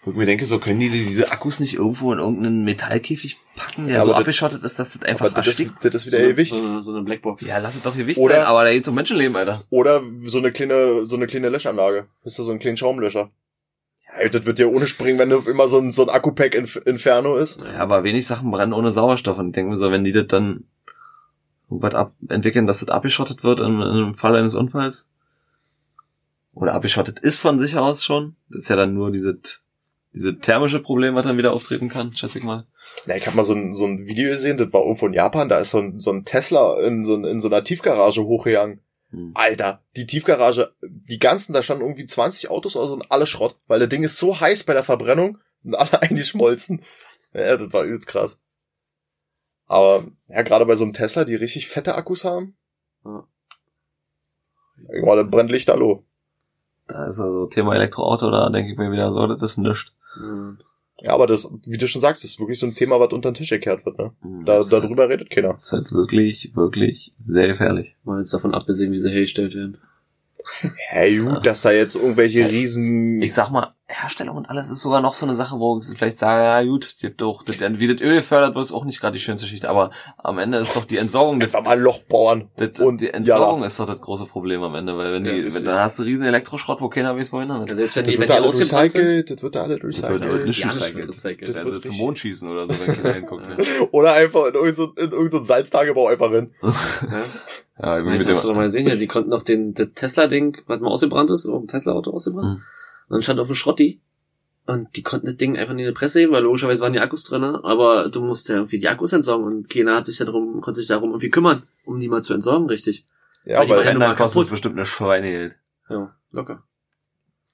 wo ich mir denke, so können die diese Akkus nicht irgendwo in irgendeinen Metallkäfig packen, der Ja, so abgeschottet ist, dass das einfach Aber das ist, erstickt. das ist wieder so, eine, Gewicht. so, eine, so eine Blackbox. Ja, lass es doch Gewicht Oder- sein, aber da geht um Menschenleben, Alter. Oder so eine kleine, so eine kleine Löschanlage. Ist da so ein kleiner Schaumlöscher. Ja, das wird ja ohne springen, wenn du immer so ein, so ein Akku-Pack Inf Inferno ist. Ja, aber wenig Sachen brennen ohne Sauerstoff und ich denke mir so, wenn die das dann irgendwas ab entwickeln, dass das abgeschottet wird in einem Fall eines Unfalls. Oder abgeschottet ist von sich aus schon. Das ist ja dann nur diese, diese thermische Problem, was dann wieder auftreten kann, schätze ich mal. Ja, ich habe mal so ein, so ein Video gesehen, das war irgendwo in Japan, da ist so ein, so ein Tesla in so, in so einer Tiefgarage hochgegangen. Hm. Alter, die Tiefgarage, die ganzen, da standen irgendwie 20 Autos oder so und alle Schrott, weil das Ding ist so heiß bei der Verbrennung und alle (laughs) eingeschmolzen. Ja, das war übelst krass. Aber ja, gerade bei so einem Tesla, die richtig fette Akkus haben, Ja. irgendwann dann brennt Lichterloh. Da ist also Thema Elektroauto, da denke ich mir wieder so, das ist nichts. Mhm. Ja, aber das, wie du schon sagst, das ist wirklich so ein Thema, was unter den Tisch gekehrt wird, ne? Da, Das darüber redet keiner. Das ist halt wirklich, wirklich sehr gefährlich. Mal jetzt davon abgesehen, wie sie hergestellt werden. Hey, gut, dass da jetzt irgendwelche riesen... Ich sag mal, Herstellung und alles ist sogar noch so eine Sache, wo ich vielleicht sage, ja gut, die doch, das, wie das Öl gefördert wird, ist auch nicht gerade die schönste Geschichte, aber am Ende ist doch die Entsorgung, das, Einfach mal ein Loch bohren. das, und die ja, Entsorgung ist doch das große Problem am Ende, weil wenn Ja, die, wenn, dann hast du riesen Elektroschrott, wo keiner weiß, wohin damit. Ja, selbst wenn das die, wenn wird die ausgebrannt sind. recycelt, das wird da alles Das wird recycelt. nicht Ja, recycelt. recycelt. Das wird sie zum Mond schießen oder so, wenn keiner hinguckt. (laughs) Oder einfach in irgendein so, Salztagebau einfach rein. (laughs) Ja. Ja, ich bin Meint, mit hast du doch mal gesehen, ja, die konnten noch den, das Tesla-Ding, was mal ausgebrannt ist, um Tesla-Auto ausgebrannt. Mhm. Und dann stand auf dem Schrotti. Und die konnten das Ding einfach nicht in die Presse heben, weil logischerweise waren die Akkus drin, aber du musst ja irgendwie die Akkus entsorgen und keiner hat sich darum, konnte sich darum irgendwie kümmern, um die mal zu entsorgen, richtig. Ja, Weil ja wenn, mal dann kostet es bestimmt eine Schweinegeld. Ja, locker.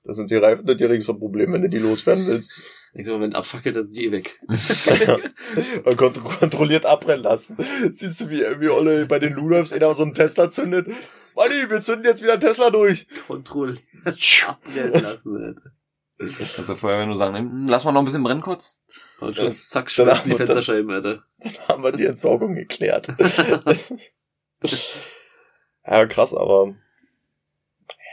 das sind die Reifen das geringste Problem, wenn du die loswerden willst. Ich sag mal, wenn abfackelt, dann sind die eh weg. (laughs) Und kont kontrolliert abbrennen lassen. Siehst du, wie, wie Olle bei den Ludolfs einer so einen Tesla zündet? Manni, wir zünden jetzt wieder Tesla durch. Kontrolle. (laughs) Abbrennen lassen, Alter. Kannst du vorher nur sagen, lass mal noch ein bisschen brennen kurz. Und schon Ja. zack, schmelzen die Fensterscheiben, Alter. Haben wir die Entsorgung geklärt. (laughs) ja, krass, aber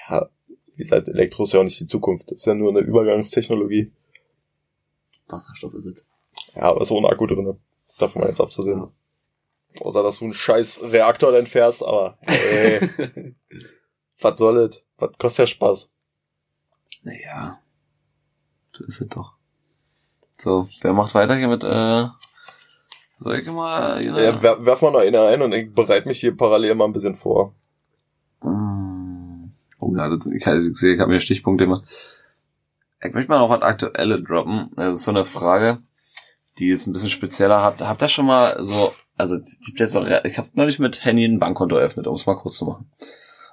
ja, wie gesagt, Elektro ist ja auch nicht die Zukunft. Das ist ja nur eine Übergangstechnologie. Wasserstoff ist es. Ja, aber ist ohne Akku drin. Davon mal jetzt abzusehen. Außer, dass du einen scheiß Reaktor dann fährst, aber hey, (laughs) was soll es? Was kostet ja Spaß? Naja. So ist es doch. So, wer macht weiter hier mit, äh, soll ich mal, know, Ja, wer, werf mal noch eine ein und ich bereite mich hier parallel mal ein bisschen vor. Mm. Oh, ja, das, ich, ich sehe, ich habe mir Stichpunkte gemacht. Ich möchte mal noch was Aktuelles droppen. Das ist so eine Frage, die ist ein bisschen spezieller. Habt, habt ihr schon mal so, also die Plätze, auch ich habe neulich mit Handy ein Bankkonto eröffnet, um es mal kurz zu machen.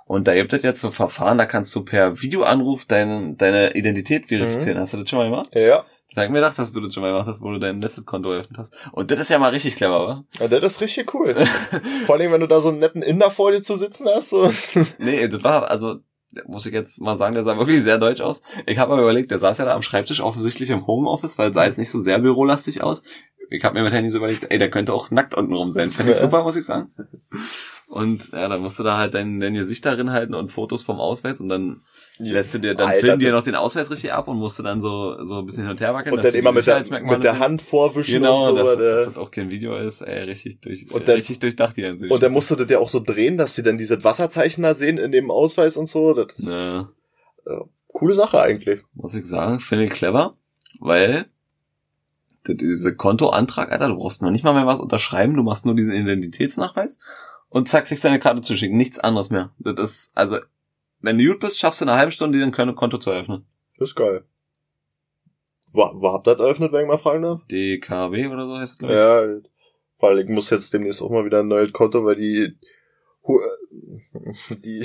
Und da gibt es jetzt so Verfahren, da kannst du per Videoanruf dein, deine Identität verifizieren. Hast du das schon mal gemacht? Ja, Ich mir gedacht, dass du das schon mal gemacht hast, wo du dein Netzkonto eröffnet hast. Und das ist ja mal richtig clever, wa? ja das ist richtig cool. (laughs) Vor allem, wenn du da so einen netten Inder vor dir zu sitzen hast. So. (laughs) Nee, das war, also, muss ich jetzt mal sagen, der sah wirklich sehr deutsch aus. Ich habe mir überlegt, der saß ja da am Schreibtisch, offensichtlich im Homeoffice, weil sah jetzt nicht so sehr bürolastig aus. Ich habe mir mit Handy so überlegt, ey, der könnte auch nackt unten rum sein. Fände ich Ja. super, muss ich sagen. Und ja, dann musst du da halt dein, dein Gesicht darin halten und Fotos vom Ausweis und dann lässt du dir, dann Alter, filmen dir noch den Ausweis richtig ab und musst du dann so, so ein bisschen hin und her wackeln. Und dass dann immer mit der, mit der. Hand vorwischen Genau, und so. dass, äh, dass das auch kein Video ist, ey, richtig durch, Und dann- richtig durchdacht die ganze und dann musst du das ja auch so drehen, dass sie dann diese Wasserzeichen da sehen in dem Ausweis und so. Das ist Ne. coole Sache eigentlich. muss ich sagen, finde ich clever, weil d- diese Kontoantrag, Alter, du brauchst noch nicht mal mehr was unterschreiben, du machst nur diesen Identitätsnachweis und zack, kriegst deine Karte zu schicken, nichts anderes mehr. Das ist, also, wenn du gut bist, schaffst du in einer halben Stunde dir ein Kon- Konto zu eröffnen. Das ist geil. Wo, wo habt ihr das eröffnet, wenn ich mal fragen darf? DKW oder so heißt es, glaube ich. Ja, weil ich muss jetzt demnächst auch mal wieder ein neues Konto, weil die (laughs) die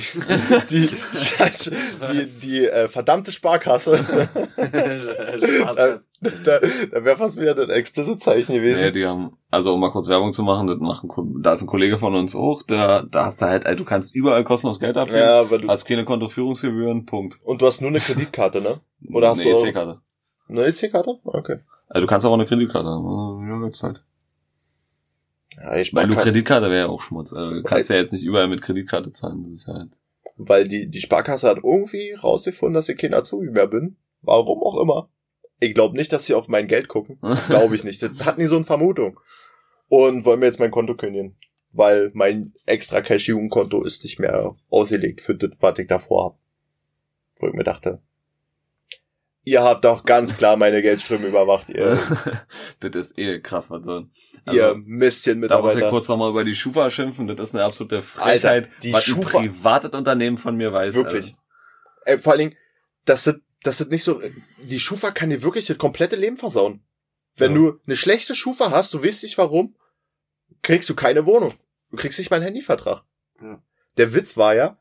die Scheiße, die die äh, verdammte Sparkasse Spaß. (laughs) da, da wäre fast wieder das explicit Zeichen gewesen. Nee, die haben, also um mal kurz Werbung zu machen, das machen, da ist ein Kollege von uns auch, da, da hast du halt, ey, du kannst überall kostenlos Geld abgeben, ja, weil du, hast keine Kontoführungsgebühren, Punkt. und du hast nur eine Kreditkarte, ne? Oder hast eine du auch- EC-Karte. Eine EC-Karte? Okay. Also du kannst auch eine Kreditkarte haben. Ja, jetzt halt. Ja, ich Weil du Sparkasse, Kreditkarte wäre ja auch Schmutz. Also du kannst ja jetzt nicht überall mit Kreditkarte zahlen. Das ist halt. weil die die Sparkasse hat irgendwie rausgefunden, dass ich kein Azubi mehr bin. Warum auch immer. Ich glaube nicht, dass sie auf mein Geld gucken. (laughs) Glaube ich nicht. Das hatten die so eine Vermutung. Und wollen mir jetzt mein Konto kündigen. Weil mein extra Cash-Jugendkonto ist nicht mehr ausgelegt für das, was ich davor hab. Wo ich mir dachte, ihr habt doch ganz klar meine Geldströme überwacht, ihr, (laughs) das ist eh krass, was so. ihr Also, Mistchen da muss ich kurz nochmal über die Schufa schimpfen. Das ist eine absolute Frechheit, die was Schufa- ein privates Unternehmen von mir weiß. Wirklich. Ey, vor allen Dingen, das ist, das ist nicht so, die Schufa kann dir wirklich das komplette Leben versauen. Wenn Ja. du eine schlechte Schufa hast, du weißt nicht warum, kriegst du keine Wohnung. Du kriegst nicht mal einen Handyvertrag. Ja. Der Witz war ja,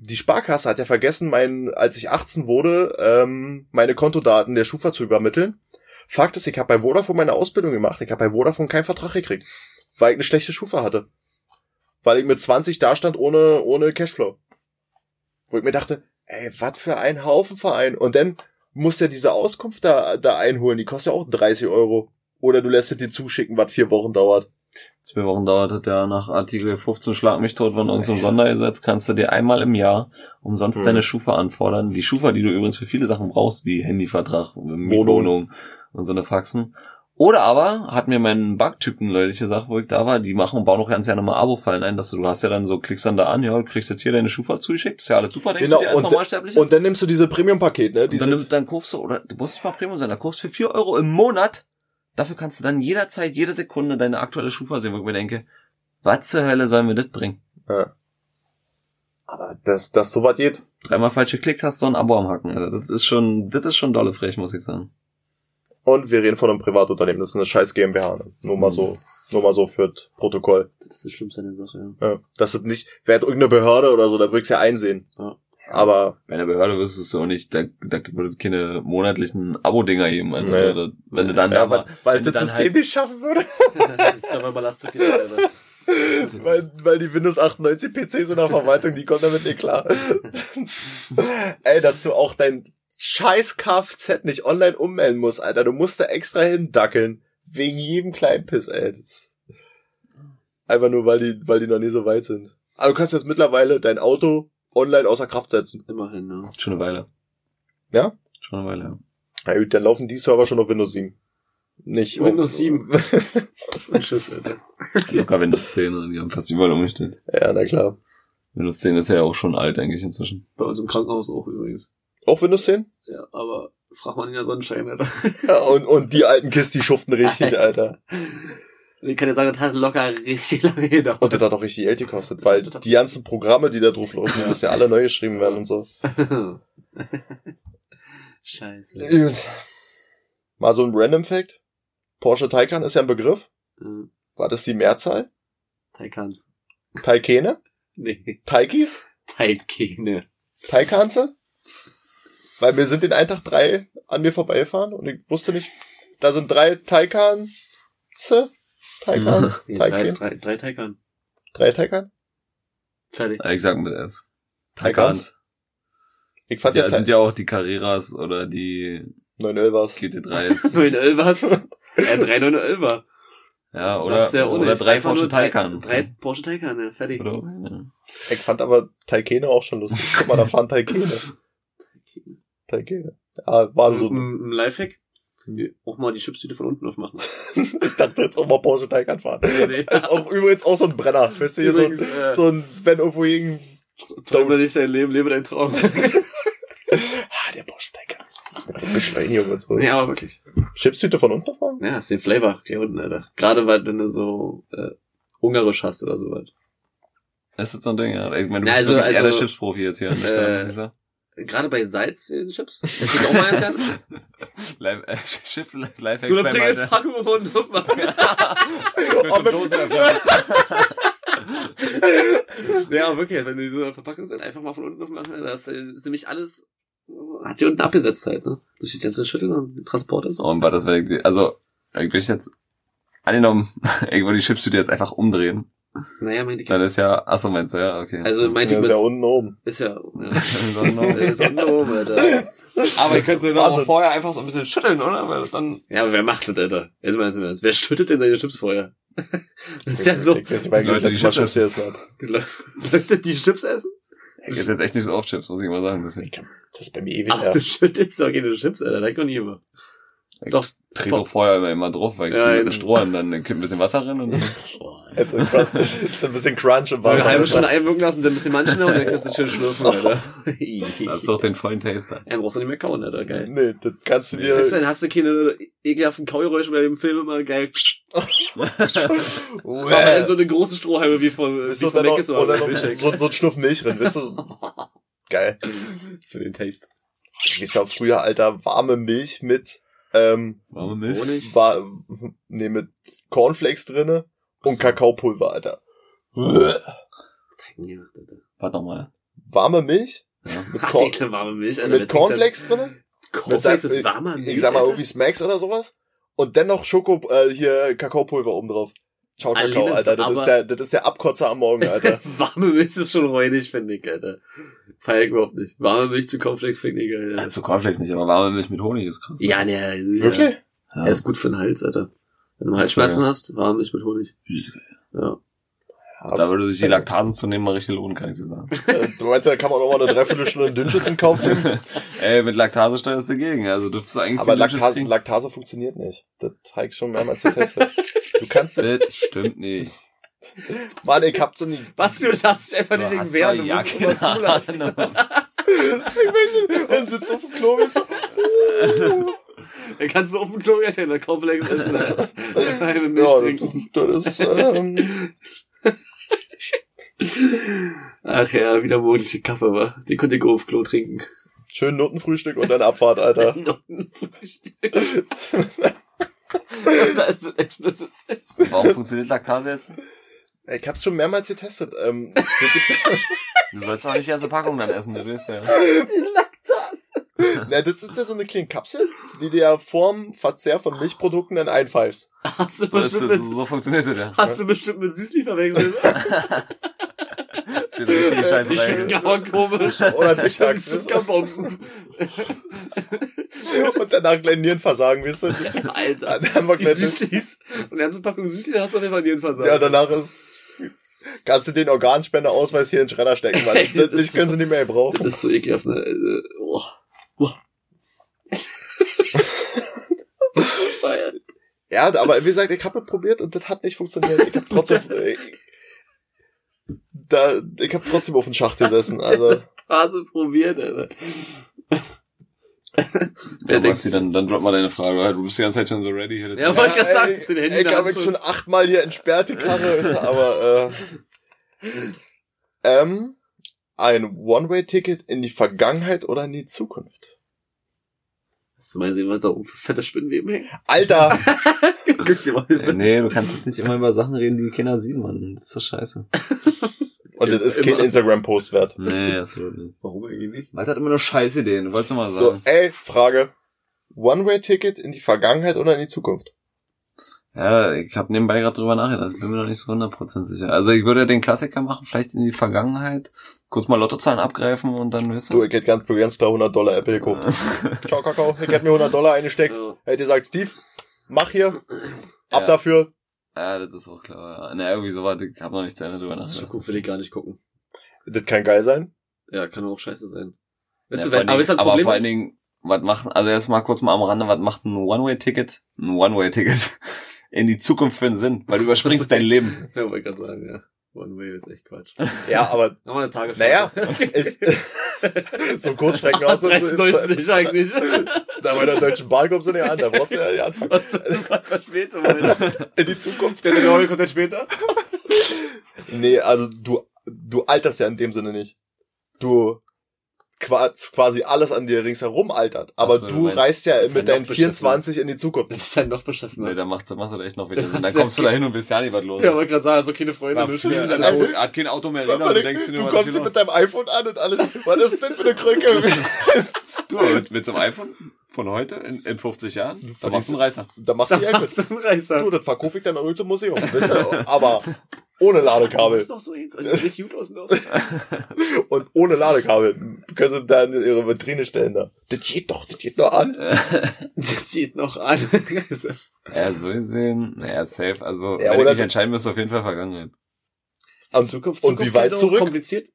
die Sparkasse hat ja vergessen, mein, als ich 18 wurde, ähm, meine Kontodaten der Schufa zu übermitteln. Fakt ist, ich habe bei Vodafone meine Ausbildung gemacht. Ich habe bei Vodafone keinen Vertrag gekriegt, weil ich eine schlechte Schufa hatte. Weil ich mit 20 dastand ohne, ohne Cashflow. Wo ich mir dachte, ey, was für ein Haufen Verein. Und dann musst du ja diese Auskunft da, da einholen. Die kostet ja auch 30 Euro. Oder du lässt es dir zuschicken, was vier Wochen dauert. Zwei Wochen dauert es ja nach Artikel 15 Schlag mich tot von unserem Sondergesetz, kannst du dir einmal im Jahr umsonst Hm. deine Schufa anfordern. Die Schufa, die du übrigens für viele Sachen brauchst, wie Handyvertrag, Mietwohnung und so eine Faxen. Oder aber, hat mir mein Backtypen neulich gesagt, wo ich da war, die machen, bauen auch ganz gerne mal Abo-Fallen ein, dass du, du hast ja dann so, klickst dann da an, ja, du kriegst jetzt hier deine Schufa zugeschickt, ist ja alles super, denkst Genau, du dir als und- Normalsterblicher? Und dann nimmst du diese Premium-Paket, ne? Und Diese, dann, nimm- dann kaufst du, oder du musst nicht mal Premium sein, da kaufst du für 4 Euro im Monat. Dafür kannst du dann jederzeit, jede Sekunde deine aktuelle Schufa sehen, wo ich mir denke, was zur Hölle sollen wir das bringen? ja. Aber das, das so was geht. Dreimal falsch geklickt, hast du ein Abo am Hacken, Alter. Das ist schon, das ist schon dolle frech, muss ich sagen. Und wir reden von einem Privatunternehmen. Das ist eine scheiß GmbH. Ne? Nur mal so, nur mal so für das Protokoll. Das ist das Schlimmste an der Sache, ja. Ja. Das ist nicht, wäre irgendeine Behörde oder so, da würde ich ja einsehen. Ja. Aber Bei einer Behörde wüsstest du auch nicht, da, da würde es keine monatlichen Abo-Dinger geben. Also, Nee. da- wenn du dann ja, da weil, weil wenn du das System halt- nicht schaffen würde. (laughs) das ist aber überlastet die Leute, Alter. (laughs) weil, weil die Windows 98 PCs in der Verwaltung, die kommen damit nicht klar. (laughs) Ey, dass du auch dein scheiß Kfz nicht online ummelden musst, Alter. Du musst da extra hindackeln. Wegen jedem kleinen Piss, ey. Das einfach nur, weil die, weil die noch nie so weit sind. Aber du kannst jetzt mittlerweile dein Auto online außer Kraft setzen. Immerhin, ne? schon eine Weile. Ja? Schon eine Weile, ja. Na gut, dann laufen die Server schon auf Windows 7. Nicht Windows auf, 7. Tschüss, Alter. Locker Windows 10 und die haben fast überall umgestellt. ja, na klar. Windows 10 ist ja auch schon alt eigentlich inzwischen. Bei uns im Krankenhaus auch übrigens. Auch Windows 10? Ja, aber frag mal in der Sonnenschein, Alter. Ja, und, und die alten Kist, die schuften richtig, (laughs) Alter. Und ich kann dir sagen, das hat locker richtig (laughs) lange gedauert. Und das hat auch richtig Geld gekostet, weil die ganzen Programme, die da drauf laufen, die müssen ja alle neu geschrieben werden und so. (laughs) Scheiße. Gut. Mal so ein Random Fact. Porsche Taycan ist ja ein Begriff. Äh, War das die Mehrzahl? Taikans. Taikene? (laughs) Nee, Taikis? Taikene. Taycanse? Weil mir sind den einen Tag drei an mir vorbeigefahren und ich wusste nicht, da sind drei Taycanse? Taikans? (laughs) Nee, drei, Taycan? drei, drei Taikan. Drei Taycan? Fertig. Ich sag mit S. Taikans? Ich fand Ja, ja, sind ja auch die Carreras oder die 911 war's. GT3s. 911 was? Äh, drei 911er. (laughs) ja, oder, ja oder drei Porsche drei- Taycan. Drei Porsche Taycan, ja, fertig. Oder, ja. Ich fand aber Taikene auch schon lustig. Guck mal, da fahren Taikene. (laughs) Taikene. Ja, war so. ein, ein Lifehack. Auch mal die Chipstüte von unten aufmachen. Ich dachte jetzt auch mal Porsche Taycan fahren. Nee, nee. Das ist auch übrigens auch so ein Brenner. Weißt du, hier so, Übrigens, ein- äh, so ein, wenn irgendwo irgend, Träume nicht dein Leben, lebe deinen Traum. (laughs) ah, der ist mit der Beschleunigung und so. nee, aber wirklich. Chipstüte von unten fahren? Ja, ist den Flavor, hier unten, Alter. Gerade weil, wenn du so, äh, ungarisch hast oder sowas. Das ist so ein Ding, ja. Ich meine, du Ja, bist also- wirklich eher der also, Chips-Profi jetzt hier. Äh, gerade bei Salz in Chips. (laughs) Das ist auch mal gerne. Live, äh, Chips, Lifehacks (laughs) So bei Malte. Packung von Luft machen. Mit so Dosenöffner. Ja, wirklich, wenn die so eine Verpackung sind, einfach mal von unten aufmachen, das ist nämlich alles, hat sie unten abgesetzt halt, ne? Durch die ganze Schütteln und Transport so. Und war das, wenn ich, also, ich würde jetzt, angenommen, (laughs) würde die Chipstüte jetzt einfach umdrehen. Naja, meinte ich. Dann ist ja, achso, meinst du, ja, okay. Also meinte Der ich ist mit, ja unten oben. ist ja, ja. Aber ist unten oben, Alter. ihr könnt sie doch vorher einfach so ein bisschen schütteln, oder? Weil dann, Ja, aber wer macht das, Alter? Jetzt mal ernst, wer schüttet denn seine Chips vorher? Das ist ja so, Ich weiß nicht, weil ich Leute, die Chips die Leute, die Chips essen? ich esse jetzt echt nicht so oft Chips, muss ich mal sagen. Deswegen. Das ist bei mir ewig Ach, her. du schüttelst doch keine Chips, Alter, da kann ich immer. Ich Doch, trete doch vorher immer, immer drauf, weil ich Ja, mit Stroh und dann kippt ein bisschen Wasser rein und. Es (laughs) ist, ein- ist ein bisschen Crunch im Eine halbe Wasser. Stunde einwirken lassen, dann ein bisschen manchen und dann kannst du schön schlürfen, Alter. das ist doch den vollen Taster. Ja, brauchst du nicht mehr kauen, Alter, geil. Nee, das kannst du dir. Weißt du, dann hast du keine ekelhaften Kaugeräusche bei dem Film immer geil. Aber dann so eine große Strohhalme wie von, wie von dann noch, Meckes dann noch Milchshake. so, so ein Schnuff Milch drin, weißt du? Geil. Für den Taste. Ich weiß ja früher, Alter, warme Milch mit, ähm, Warme Milch? Honig. war, nee, mit Cornflakes drinne und Kakaopulver, Alter. Warte nochmal. Warme Milch Ja. mit, Corn, Alter, warme Milch, Alter. mit Cornflakes drinne. Cornflakes Mit mit warmer Milch. Ich sag mal irgendwie Smacks oder sowas. Und dennoch Schoko, äh, hier Kakaopulver oben drauf. Ciao Kakao, Alter. Das ist, der, das ist der Abkotzer am Morgen, Alter. (laughs) warme Milch ist schon räudig, finde ich, Alter. Feier ich überhaupt nicht. Warme Milch zu Cornflakes finde ich geil. Ja, Alter. zu Cornflakes nicht, aber warme Milch mit Honig ist krass. Ja, ne, Wirklich? Ja. Er ist gut für den Hals, Alter. Wenn du Halsschmerzen hast, warme Milch mit Honig. Ja. Da würde sich die Laktase zu nehmen mal richtig lohnen, kann ich dir sagen. (laughs) Äh, Du meinst, da kann man noch mal eine Dreiviertelstunde Dünnschiss in Kauf nehmen? (laughs) Ey, mit Laktase steuerst du dagegen. Also dürftest du eigentlich Aber Laktase. Laktase funktioniert nicht. Das habe ich schon mehrmals getestet. Du kannst, (laughs) Das stimmt nicht. Mann, ich hab so nie, Was, du darfst einfach nicht hast wehren, du ja musst es immer zulassen. (laughs) Ich weiß und sitzt auf dem Klo, wie so, uh, Dann kannst du auf dem Klo dann Cornflakes essen, (laughs) Alter. Eine Milch ja, trinken. das, das ist, ähm, Ach ja, wieder morgendliche Kaffee, war. Den konnte ich auf Klo trinken. schön Notenfrühstück und dann Abfahrt, Alter. Nottenfrühstück. Da ist es echt besitzig. Warum funktioniert Laktase nicht? Ich hab's schon mehrmals getestet. Ähm, das Du sollst doch nicht die erste Packung dann essen, du weißt ja. Die Laktas. Na, das ist ja so eine kleine Kapsel, die dir ja vorm Verzehr von Milchprodukten dann einpfeifst. Hast du So, ist, bestimmt das- mit, so funktioniert das ja. hast du bestimmt mit Süßli verwechselt? (laughs) Die richtige Äh, Scheiße Die schmecken aber komisch. Oder Tic (laughs) Tacs. Zuckerbomben. (laughs) Und danach gleich Nierenversagen, weißt du? Alter. Dann haben wir Die gleich, Süßlis. So eine ganze Packung Süßli, da hast du auf jeden Fall Nierenversagen. ja, danach ist, kannst du den Organspendeausweis hier in den Schredder stecken, weil (laughs) Ey, das, das das können sie nicht mehr Das brauchen. ist so ekelhaft, ne? Oh. Oh. Bescheuert. Ja, aber wie gesagt, ich habe es probiert und das hat nicht funktioniert. Ich habe trotzdem, ich, da, ich habe trotzdem auf den Schacht gesessen, also. Phase probiert, Alter. Ja, Basti, dann, dann drop mal deine Frage. oder? Du bist die ganze Zeit schon so ready. Hier. Ja, wollte grad sagen, ey, den Handy Ich habe Hand schon achtmal hier entsperrt, die Karre, aber, äh, ähm, ein One-Way-Ticket in die Vergangenheit oder in die Zukunft? Hast du mal gesehen, was da oben für fette Spinnenweben hängen? Alter, (laughs) Guck dir mal Äh, nee, du kannst jetzt nicht immer über Sachen reden, die Kinder sehen, Mann. Das ist doch scheiße. (laughs) und das ist kein. Instagram-Post wert. Nee, absolut nicht. Warum eigentlich nicht? Malte hat immer nur scheiß Ideen, wolltest du mal So, sagen. ey, Frage. One-Way-Ticket in die Vergangenheit oder in die Zukunft? Ja, ich habe nebenbei gerade drüber nachgedacht. Ich bin mir noch nicht so 100% sicher. Also ich würde den Klassiker machen, vielleicht in die Vergangenheit. Kurz mal Lottozahlen abgreifen und dann wisst Du, du. ich hätte ganz, für ganz klar 100 Dollar Apple gekauft. (laughs) Ciao, Kakao. Ich hätte mir 100 Dollar eingesteckt. Ja. Hätte gesagt, Steve, mach hier. Ab Ja. dafür. Ja, das ist auch klar. Ja. Na, irgendwie so war, ich habe noch nicht zu Ende drüber nachgedacht. Zukunft will ich gar nicht gucken. Das kann geil sein. Ja, kann auch scheiße sein. Weißt Ja, du, wenn, aber, ist Dingen, aber vor allen Dingen, was macht, also jetzt mal kurz mal am Rande, was macht ein One-Way-Ticket? Ein One-Way-Ticket in die Zukunft für einen Sinn, weil du überspringst dein Leben. (laughs) ja, wollte ich gerade sagen, ja. One Way ist echt Quatsch. (laughs) Ja, aber, Nochmal eine Tages naja, (laughs) ist, so Kurzstreckenauto. 13,90 eigentlich. Da bei der Deutschen Bahn kommst du nicht an, da brauchst du ja die anfangen. Verspätung. In die Zukunft. Der Neue kommt dann später. Nee, also du, du alterst ja in dem Sinne nicht. Du quasi alles an dir ringsherum altert. Aber so, du du meinst, reist ja mit ja deinen beschissen. 24 in die Zukunft. Das ist halt noch beschissener. Nee, da macht, da macht er echt noch wieder Sinn. Dann ja kommst du da hin und weißt ja nicht, was los Ja, wollte gerade sagen, so keine Freunde, Na, fliegen, Spielen, er alles hat- kein Auto mehr Du, rein und du denkst dir nur, kommst hier du mit deinem iPhone an und alles. Was ist denn für eine Krücke? (laughs) Du, mit, mit so einem iPhone von heute, in, in 50 Jahren, da machst du einen Reißer. da machst du du einen Reißer. Du, das verkaufe ich dann auch zum Museum. Wisst ihr? Aber ohne Ladekabel. ist doch so eins. Also richtig gut aus noch. (laughs) Und ohne Ladekabel. Können sie dann ihre Vitrine stellen da. Das geht doch, das geht nur an. (laughs) Das sieht noch an. Ja, so gesehen, naja, safe. Also, Ja, wenn ich mich entscheiden müsste, auf jeden Fall Vergangenheit. Und, Zukunft, und wie weit geht zurück? Kompliziert.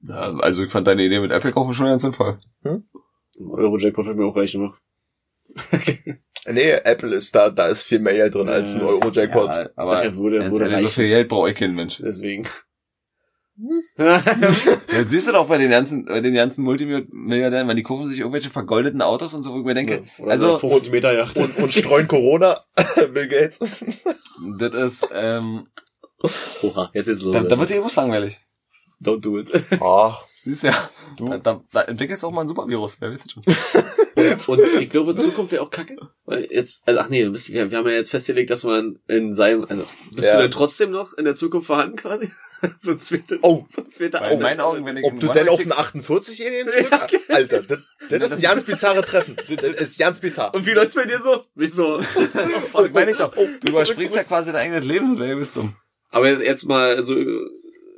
Ja, also, ich fand deine Idee mit Apple kaufen schon ganz sinnvoll. Euro-Jackpot wird mir auch reichen noch. (laughs) Nee, Apple ist da, da ist viel mehr Geld drin als ein Ja. Euro-Jackpot. Ja, Sag aber ja, wurde, wurde ehrlich, so viel Geld brauche ich kein Mensch. Deswegen. Jetzt siehst du doch bei den ganzen, bei den ganzen Multimilliardären, weil die kaufen sich irgendwelche vergoldeten Autos und so, wo ich mir denke, Oder also, so 50 Meter Yacht. Und, und streuen Corona, (laughs) Bill Gates. das ist, ähm, Oha, jetzt ist los. da, da wird dir irgendwas langweilig. Don't do it. Ah, Siehst ja, du. da, da, da entwickelst du auch mal ein Supervirus, wer wisst das schon. (laughs) Und ich glaube, in Zukunft wäre auch kacke. Weil jetzt, also ach nee, wir, wir haben ja jetzt festgelegt, dass man in seinem, also bist Ja. du denn trotzdem noch in der Zukunft vorhanden quasi? (laughs) so ein zweiter, Oh. so ein zweiter Weil in meinen Augen, wenn ich Ob du denn auf einen 48-Jährigen zurück? Ja, okay. Alter, das, das ist ein ganz bizarre Treffen. (laughs) Das ist ganz bizarr. Und wie läuft's bei dir so? Wieso? Oh, meine ich doch. Oh, Du überspringst ja quasi dein eigenes Leben, ey, bist dumm. Aber jetzt mal so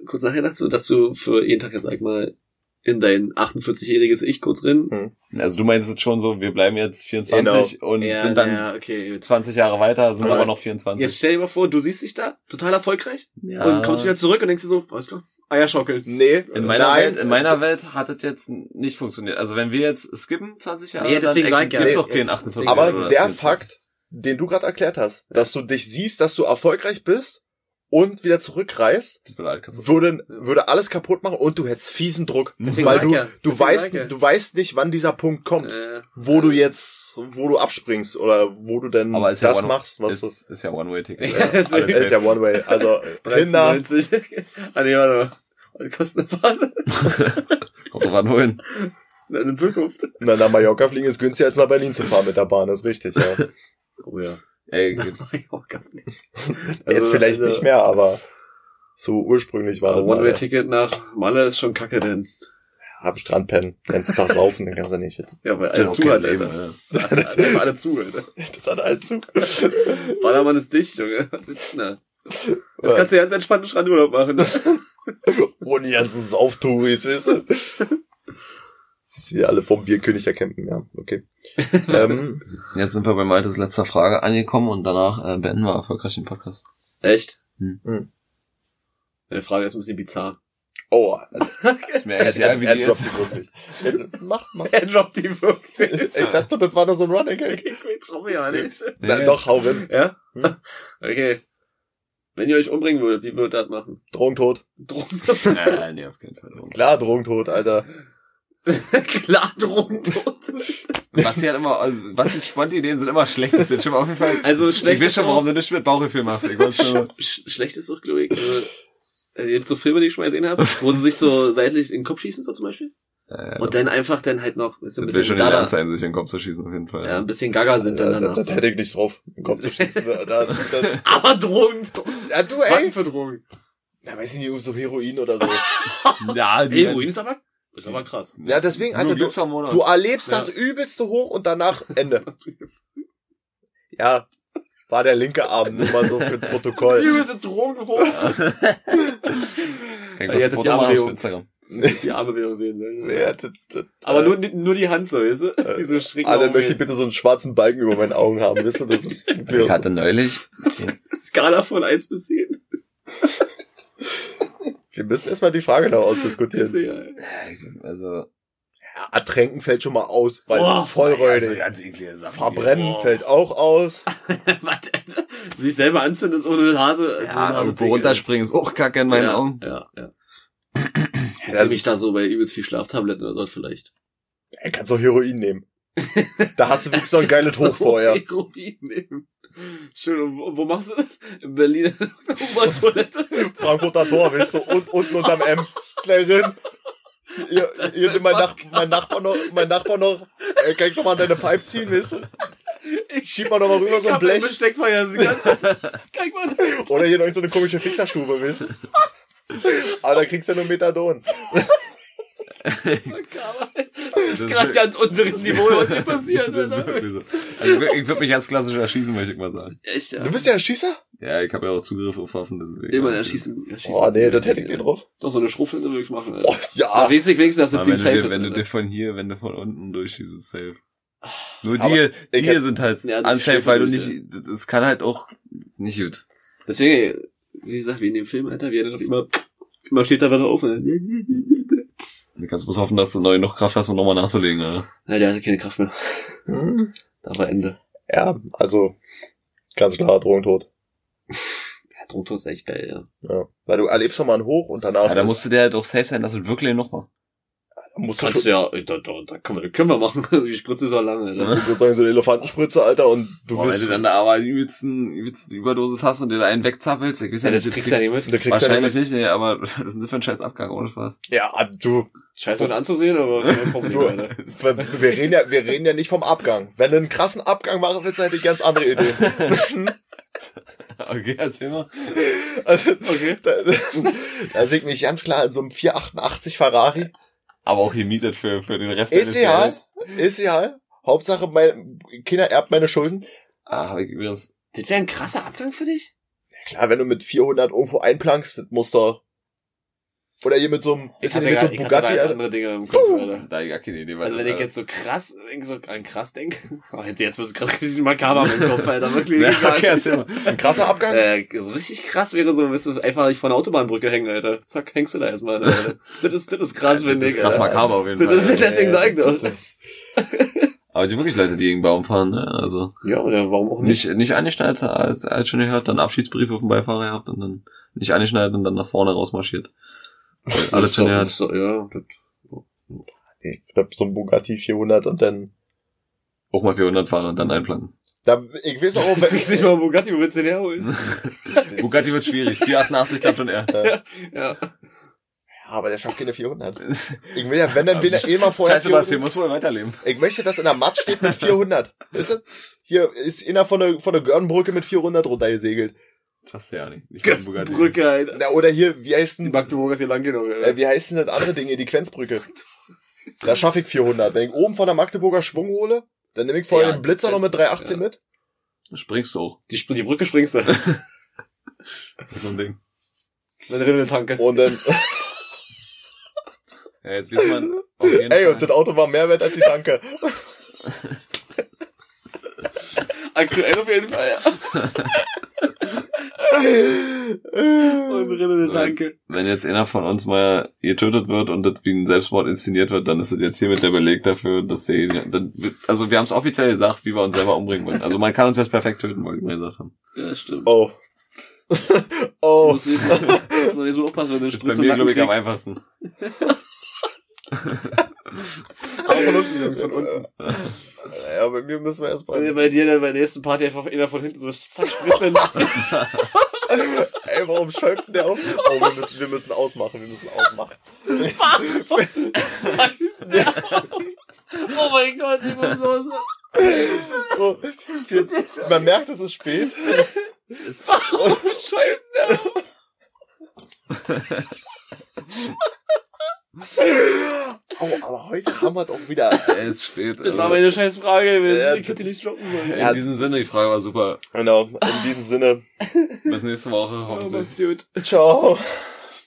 kurz nachgedacht, so dass du für jeden Tag jetzt sag ich mal in dein 48-jähriges Ich kurz drin. Also du meinst jetzt schon so, wir bleiben jetzt 24 und Ja, sind dann ja, okay, gut. 20 Jahre weiter, sind Aber aber noch 24. Jetzt stell dir mal vor, du siehst dich da total erfolgreich ja. und kommst wieder zurück und denkst dir so, alles klar, Eier schaukeln. Nee, in meiner nein, Welt, in meiner Welt hat das jetzt nicht funktioniert. Also wenn wir jetzt skippen 20 Jahre, Nee, deswegen dann gibt's nee, auch keinen jetzt- 28 Aber der 24. Fakt, den du gerade erklärt hast, dass du dich siehst, dass du erfolgreich bist und wieder Das kaputt. würde, würde alles kaputt machen und du hättest fiesen Druck. Deswegen weil du, ja, du deswegen weißt, ja. du weißt nicht, wann dieser Punkt kommt, Äh, wo du jetzt, wo du abspringst oder wo du denn Aber ist ja das One- machst, was du, ist, ist ja One-Way-Ticket. Ja, deswegen. (laughs) ist ja One Way. Also, (laughs) Hinder, 13,90. (laughs) ah nee, warte mal. Kostet eine Phase? Kommt doch an holen. In Zukunft. na, nach Mallorca fliegen ist günstiger als nach Berlin zu fahren mit der Bahn, das ist richtig, ja. Oh ja. Ey, (laughs) Mallorca. (laughs) Jetzt vielleicht nicht mehr, aber so ursprünglich war das ja. One-Way-Ticket nach Malle ist schon kacke, denn. Hab Strandpennen, ganzen Tag saufen, den kannst du nicht jetzt. Ja, weil alle Stimmt, zu okay, hat, Leben, Alter. ja. (laughs) Alle, alle zu, Alter. Das hat halt zu. Ballermann ist dicht, Junge. Was willst du denn da? Jetzt kannst du ganz entspannten Strandurlaub machen. Ohne die ganzen Sauftouris, weißt du? Das ist wie alle vom Bierkönig der campen, ja, okay. (laughs) ähm, Jetzt sind wir bei Maltes letzter Frage angekommen und danach äh, beenden wir erfolgreich den Podcast. Echt? Hm. Hm. Meine Frage ist ein bisschen bizarr. oh, (laughs) Ist mir er, eigentlich egal, wie die ist. die wirklich. Er- Mach, mach. (laughs) Er droppt die wirklich. Ich dachte, das war nur so ein Running Gag. Ich traue ja nicht. Na, doch, hau rein. Ja? Hm. Okay. Wenn ihr euch umbringen würdet, wie würdet ihr das machen? Drogentod. Drogen. Nein, nee, auf keinen Fall. Klar, Drogentod, Alter. (laughs) Klar, Drogentot. Was sie halt immer, also, was die Spont-Ideen sind immer schlecht. Das ist schon mal auf jeden Fall. Also Ich schlecht weiß ist schon, warum du nicht mit Bauchgefühl machst. Ich schon, sch schlecht ist doch, glaube ich, äh, äh, ihr habt so Filme, die ich schon mal gesehen habe, wo sie sich so seitlich in den Kopf schießen, so zum Beispiel. äh, Und dann einfach dann halt noch ist ein das will bisschen schon Dada. ernst sein, sich in den Kopf zu schießen, auf jeden Fall. Ja, ein bisschen gaga sind dann Ja, danach. das, das hätte ich nicht drauf, im Kopf zu schießen. Da, da, da, (laughs) Aber Drogen. ja, du, ey. für Drogen. Na, weiß ich nicht, so Heroin oder so. (laughs) ja die Heroin ist aber, ist aber krass. Ja, deswegen, Nur Alter, du, du erlebst Ja. das übelste hoch und danach (laughs) Ende. Was du hier Ja, war der linke Arm, nur mal so für das Protokoll. (laughs) Übelste Drogen hoch. Kein Ja, (laughs) Foto die machen auf. Instagram. Die Armbewegung sehen sollen. Ja, das, das, Aber äh, nur, nur die Hand so, weißt du? Diese schrägen Ah, dann möchte ich bitte so einen schwarzen Balken über meinen Augen haben, wisst ihr? Das ist Ich hatte neulich, Skala von 1 bis 10. Wir müssen erstmal die Frage noch ausdiskutieren. Ja, also, Ja, Ertränken fällt schon mal aus, weil Oh, vollräudig. ganz eklige Sachen. Verbrennen Oh. fällt auch aus. (laughs) Was? Sich selber anzünden ist ohne Hase. Ja, irgendwo runterspringen ist auch kacke in meinen ja, Augen. Ja, ja. (clears throat) Hättest du mich da so bei übelst viel Schlaftabletten oder so vielleicht. Er kannst auch Heroin nehmen. (laughs) Da hast du wirklich so ein geiles Hoch vorher. Heroin nehmen. Schön, und wo, wo machst du das? In Berlin (laughs) U-Bahn-Toilette. Frankfurter Tor, weißt du, und, unten unterm M. Rein. Hier, hier, mein, Nach mein Nachbar noch, mein Nachbar noch, äh, kann ich noch mal an deine Pipe ziehen, weißt du? Ich Schieb mal noch mal rüber so ein Blech. Besteck vergessen. Kann ich mal Oder hier noch so eine komische Fixerstube, weißt du? Aber da kriegst du ja nur Methadon. Das ist gerade ganz unteres Niveau, was hier passiert. Das ist wirklich so. Also ich, würd- ich würde mich als klassisch erschießen, möchte ich mal sagen. Echt, ja. Du bist ja ein Schießer? Ja, ich habe ja auch Zugriff auf Waffen, deswegen. Immer erschießen. erschießen Oh, nee, das hätte ich nicht drauf. Doch, so eine Schrotflinte würde ich machen. Alter. Oh, Da ja. weiß ich wenigstens, dass das Ding wenn, safe ist. wenn du dir von hier, wenn du von unten durchschießt, safe. Nur Aber die, die hätt- sind halt Ja, unsafe, weil du nicht, das kann halt auch nicht gut. Deswegen, wie gesagt, wie in dem Film, Alter, wie er doch immer, immer steht da wieder auf. Du kannst bloß hoffen, dass du neu noch Kraft hast, um nochmal nachzulegen, ja. Ja, der hatte keine Kraft mehr. Hm. Da war Ende. Ja, also, ganz klar, Drogentod. Ja, Drucktod ist echt geil, ja. Ja. Weil du erlebst noch mal einen Hoch und danach Ja, da musste der halt auch safe sein, dass du wirklich nochmal. Musst du Kannst du ja, da, da, da können wir, können wir machen. (laughs) Die Spritze ist auch lange, Alter. ich würd sagen, so eine Elefantenspritze, Alter, und du Boah, wenn wirst, du dann da aber die übelsten, übelsten Überdosis hast und dir da einen wegzappelst, ich weiß ja Ja, das nicht, kriegst du ja nicht mit. du kriegst wahrscheinlich ja, nicht, nee, aber (laughs) was ist das für ein scheiß Abgang, ohne Spaß. ja, du, Scheiße mit anzusehen, aber kein Problem, du, Alter. wir reden ja, wir reden ja nicht vom Abgang. Wenn du einen krassen Abgang machen willst, hätte ich ganz andere Ideen. (laughs) Okay, erzähl mal. Also, Okay. da, da sehe ich mich ganz klar in so einem 488 Ferrari. Aber auch gemietet für, für den Rest Ist egal, Jahres. ist egal. Hauptsache, meine Kinder erbt meine Schulden. Ah, hab ich übrigens, Das wäre ein krasser Abgang für dich? Ja, klar, wenn du mit 400 irgendwo einplankst, das muss doch, oder hier mit so einem, Ich ist ja hatte, mit ich so hatte Bugatti, da jetzt Alter. andere Dinge im Kopf, Alter. da hab ich gar keine Idee, weil Also das, wenn ich jetzt so krass, ich so an krass denke, (laughs) oh, jetzt, jetzt wird es gerade richtig makaber im Kopf, (laughs) Alter, wirklich. Ja, okay. Ein krasser Abgang? Äh, so richtig krass wäre so, bist du einfach nicht von der Autobahnbrücke hängen, Alter. Zack, hängst du da erstmal, Alter. (laughs) Das ist, das ist krass, Das finde ist ich. krass Alter. makaber auf jeden Das Fall. ist- deswegen sag ich doch. Das, Aber es sind wirklich Leute, die gegen Baum fahren, ne? Also Ja, oder warum auch nicht? nicht, nicht angeschnallt, als, als schon gehört, dann Abschiedsbrief auf dem Beifahrer gehabt und dann nicht angeschnallt und dann nach vorne rausmarschiert. Alles doch- gehört. das Ja, das, ich hab so ein Bugatti 400 und dann, Auch mal 400 fahren und dann einplanen. da, ich weiß auch, (laughs) wenn, Kriegst nicht mal Bugatti, wo willst du den herholen? (laughs) Bugatti wird schwierig. 488 klappt schon eher. Ja. Ja, aber der schafft keine 400. Ich will ja, wenn dann bin ich eh mal vorher Scheiße, was, hier 400. muss wohl weiterleben. Ich möchte, dass in der Matt steht mit 400. Weißt du? Hier ist einer von der, von der Görnbrücke mit 400 runtergesegelt. Das hast du ja nicht. Ich (laughs) bin Bugatti. Brücke, Alter. Na, oder hier, wie heißt Die denn, Magdeburger ist hier lang genug, Alter. äh, wie heißt denn das andere Ding hier, die Quenzbrücke? Da schaffe ich 400. Wenn ich oben von der Magdeburger Schwung hole, dann nehme ich vorher Ja, den Blitzer noch mit 318 ja. mit. Springst du auch. Die, Spr- die Brücke springst du. (laughs) (laughs) Das ist so ein Ding. Dann drin eine Tanke. Und dann, Ja, jetzt weiß man auf jeden ey, Fall. und das Auto war mehr wert als die Tanke. Aktuell auf jeden Fall, ja. Und Tanke. Wenn jetzt einer von uns mal getötet wird und das wie ein Selbstmord inszeniert wird, dann ist das jetzt hiermit der Beleg dafür, dass der, dann wird, also wir haben es offiziell gesagt, wie wir uns selber umbringen wollen. Also man kann uns jetzt perfekt töten, wollte ich mal gesagt haben. Ja, stimmt. Oh. (laughs) oh. Muss, nicht- muss man jetzt mal aufpassen, wenn du Das ist bei Spritze mir, glaube ich, am einfachsten. (laughs) (laughs) Aber von unten, Jungs, von unten. Ja, bei mir müssen wir erst Bei, mal. bei dir dann bei der nächsten Party einfach einer von hinten so Nacken. (laughs) Ey, warum schäumt denn der auf? Oh, wir müssen, wir müssen ausmachen, wir müssen ausmachen. (laughs) Oh mein Gott, ich muss so So, wir, man merkt, es ist spät. Warum schäumt der? Oh, aber heute haben wir doch wieder. (laughs) Es ist spät. Das also. war meine scheiß Frage gewesen. Ja, ich hätte nicht stoppen sollen. In diesem Sinne, die Frage war super. Genau, in diesem Sinne. Bis nächste Woche Oh, hoffentlich. macht's gut. Ciao.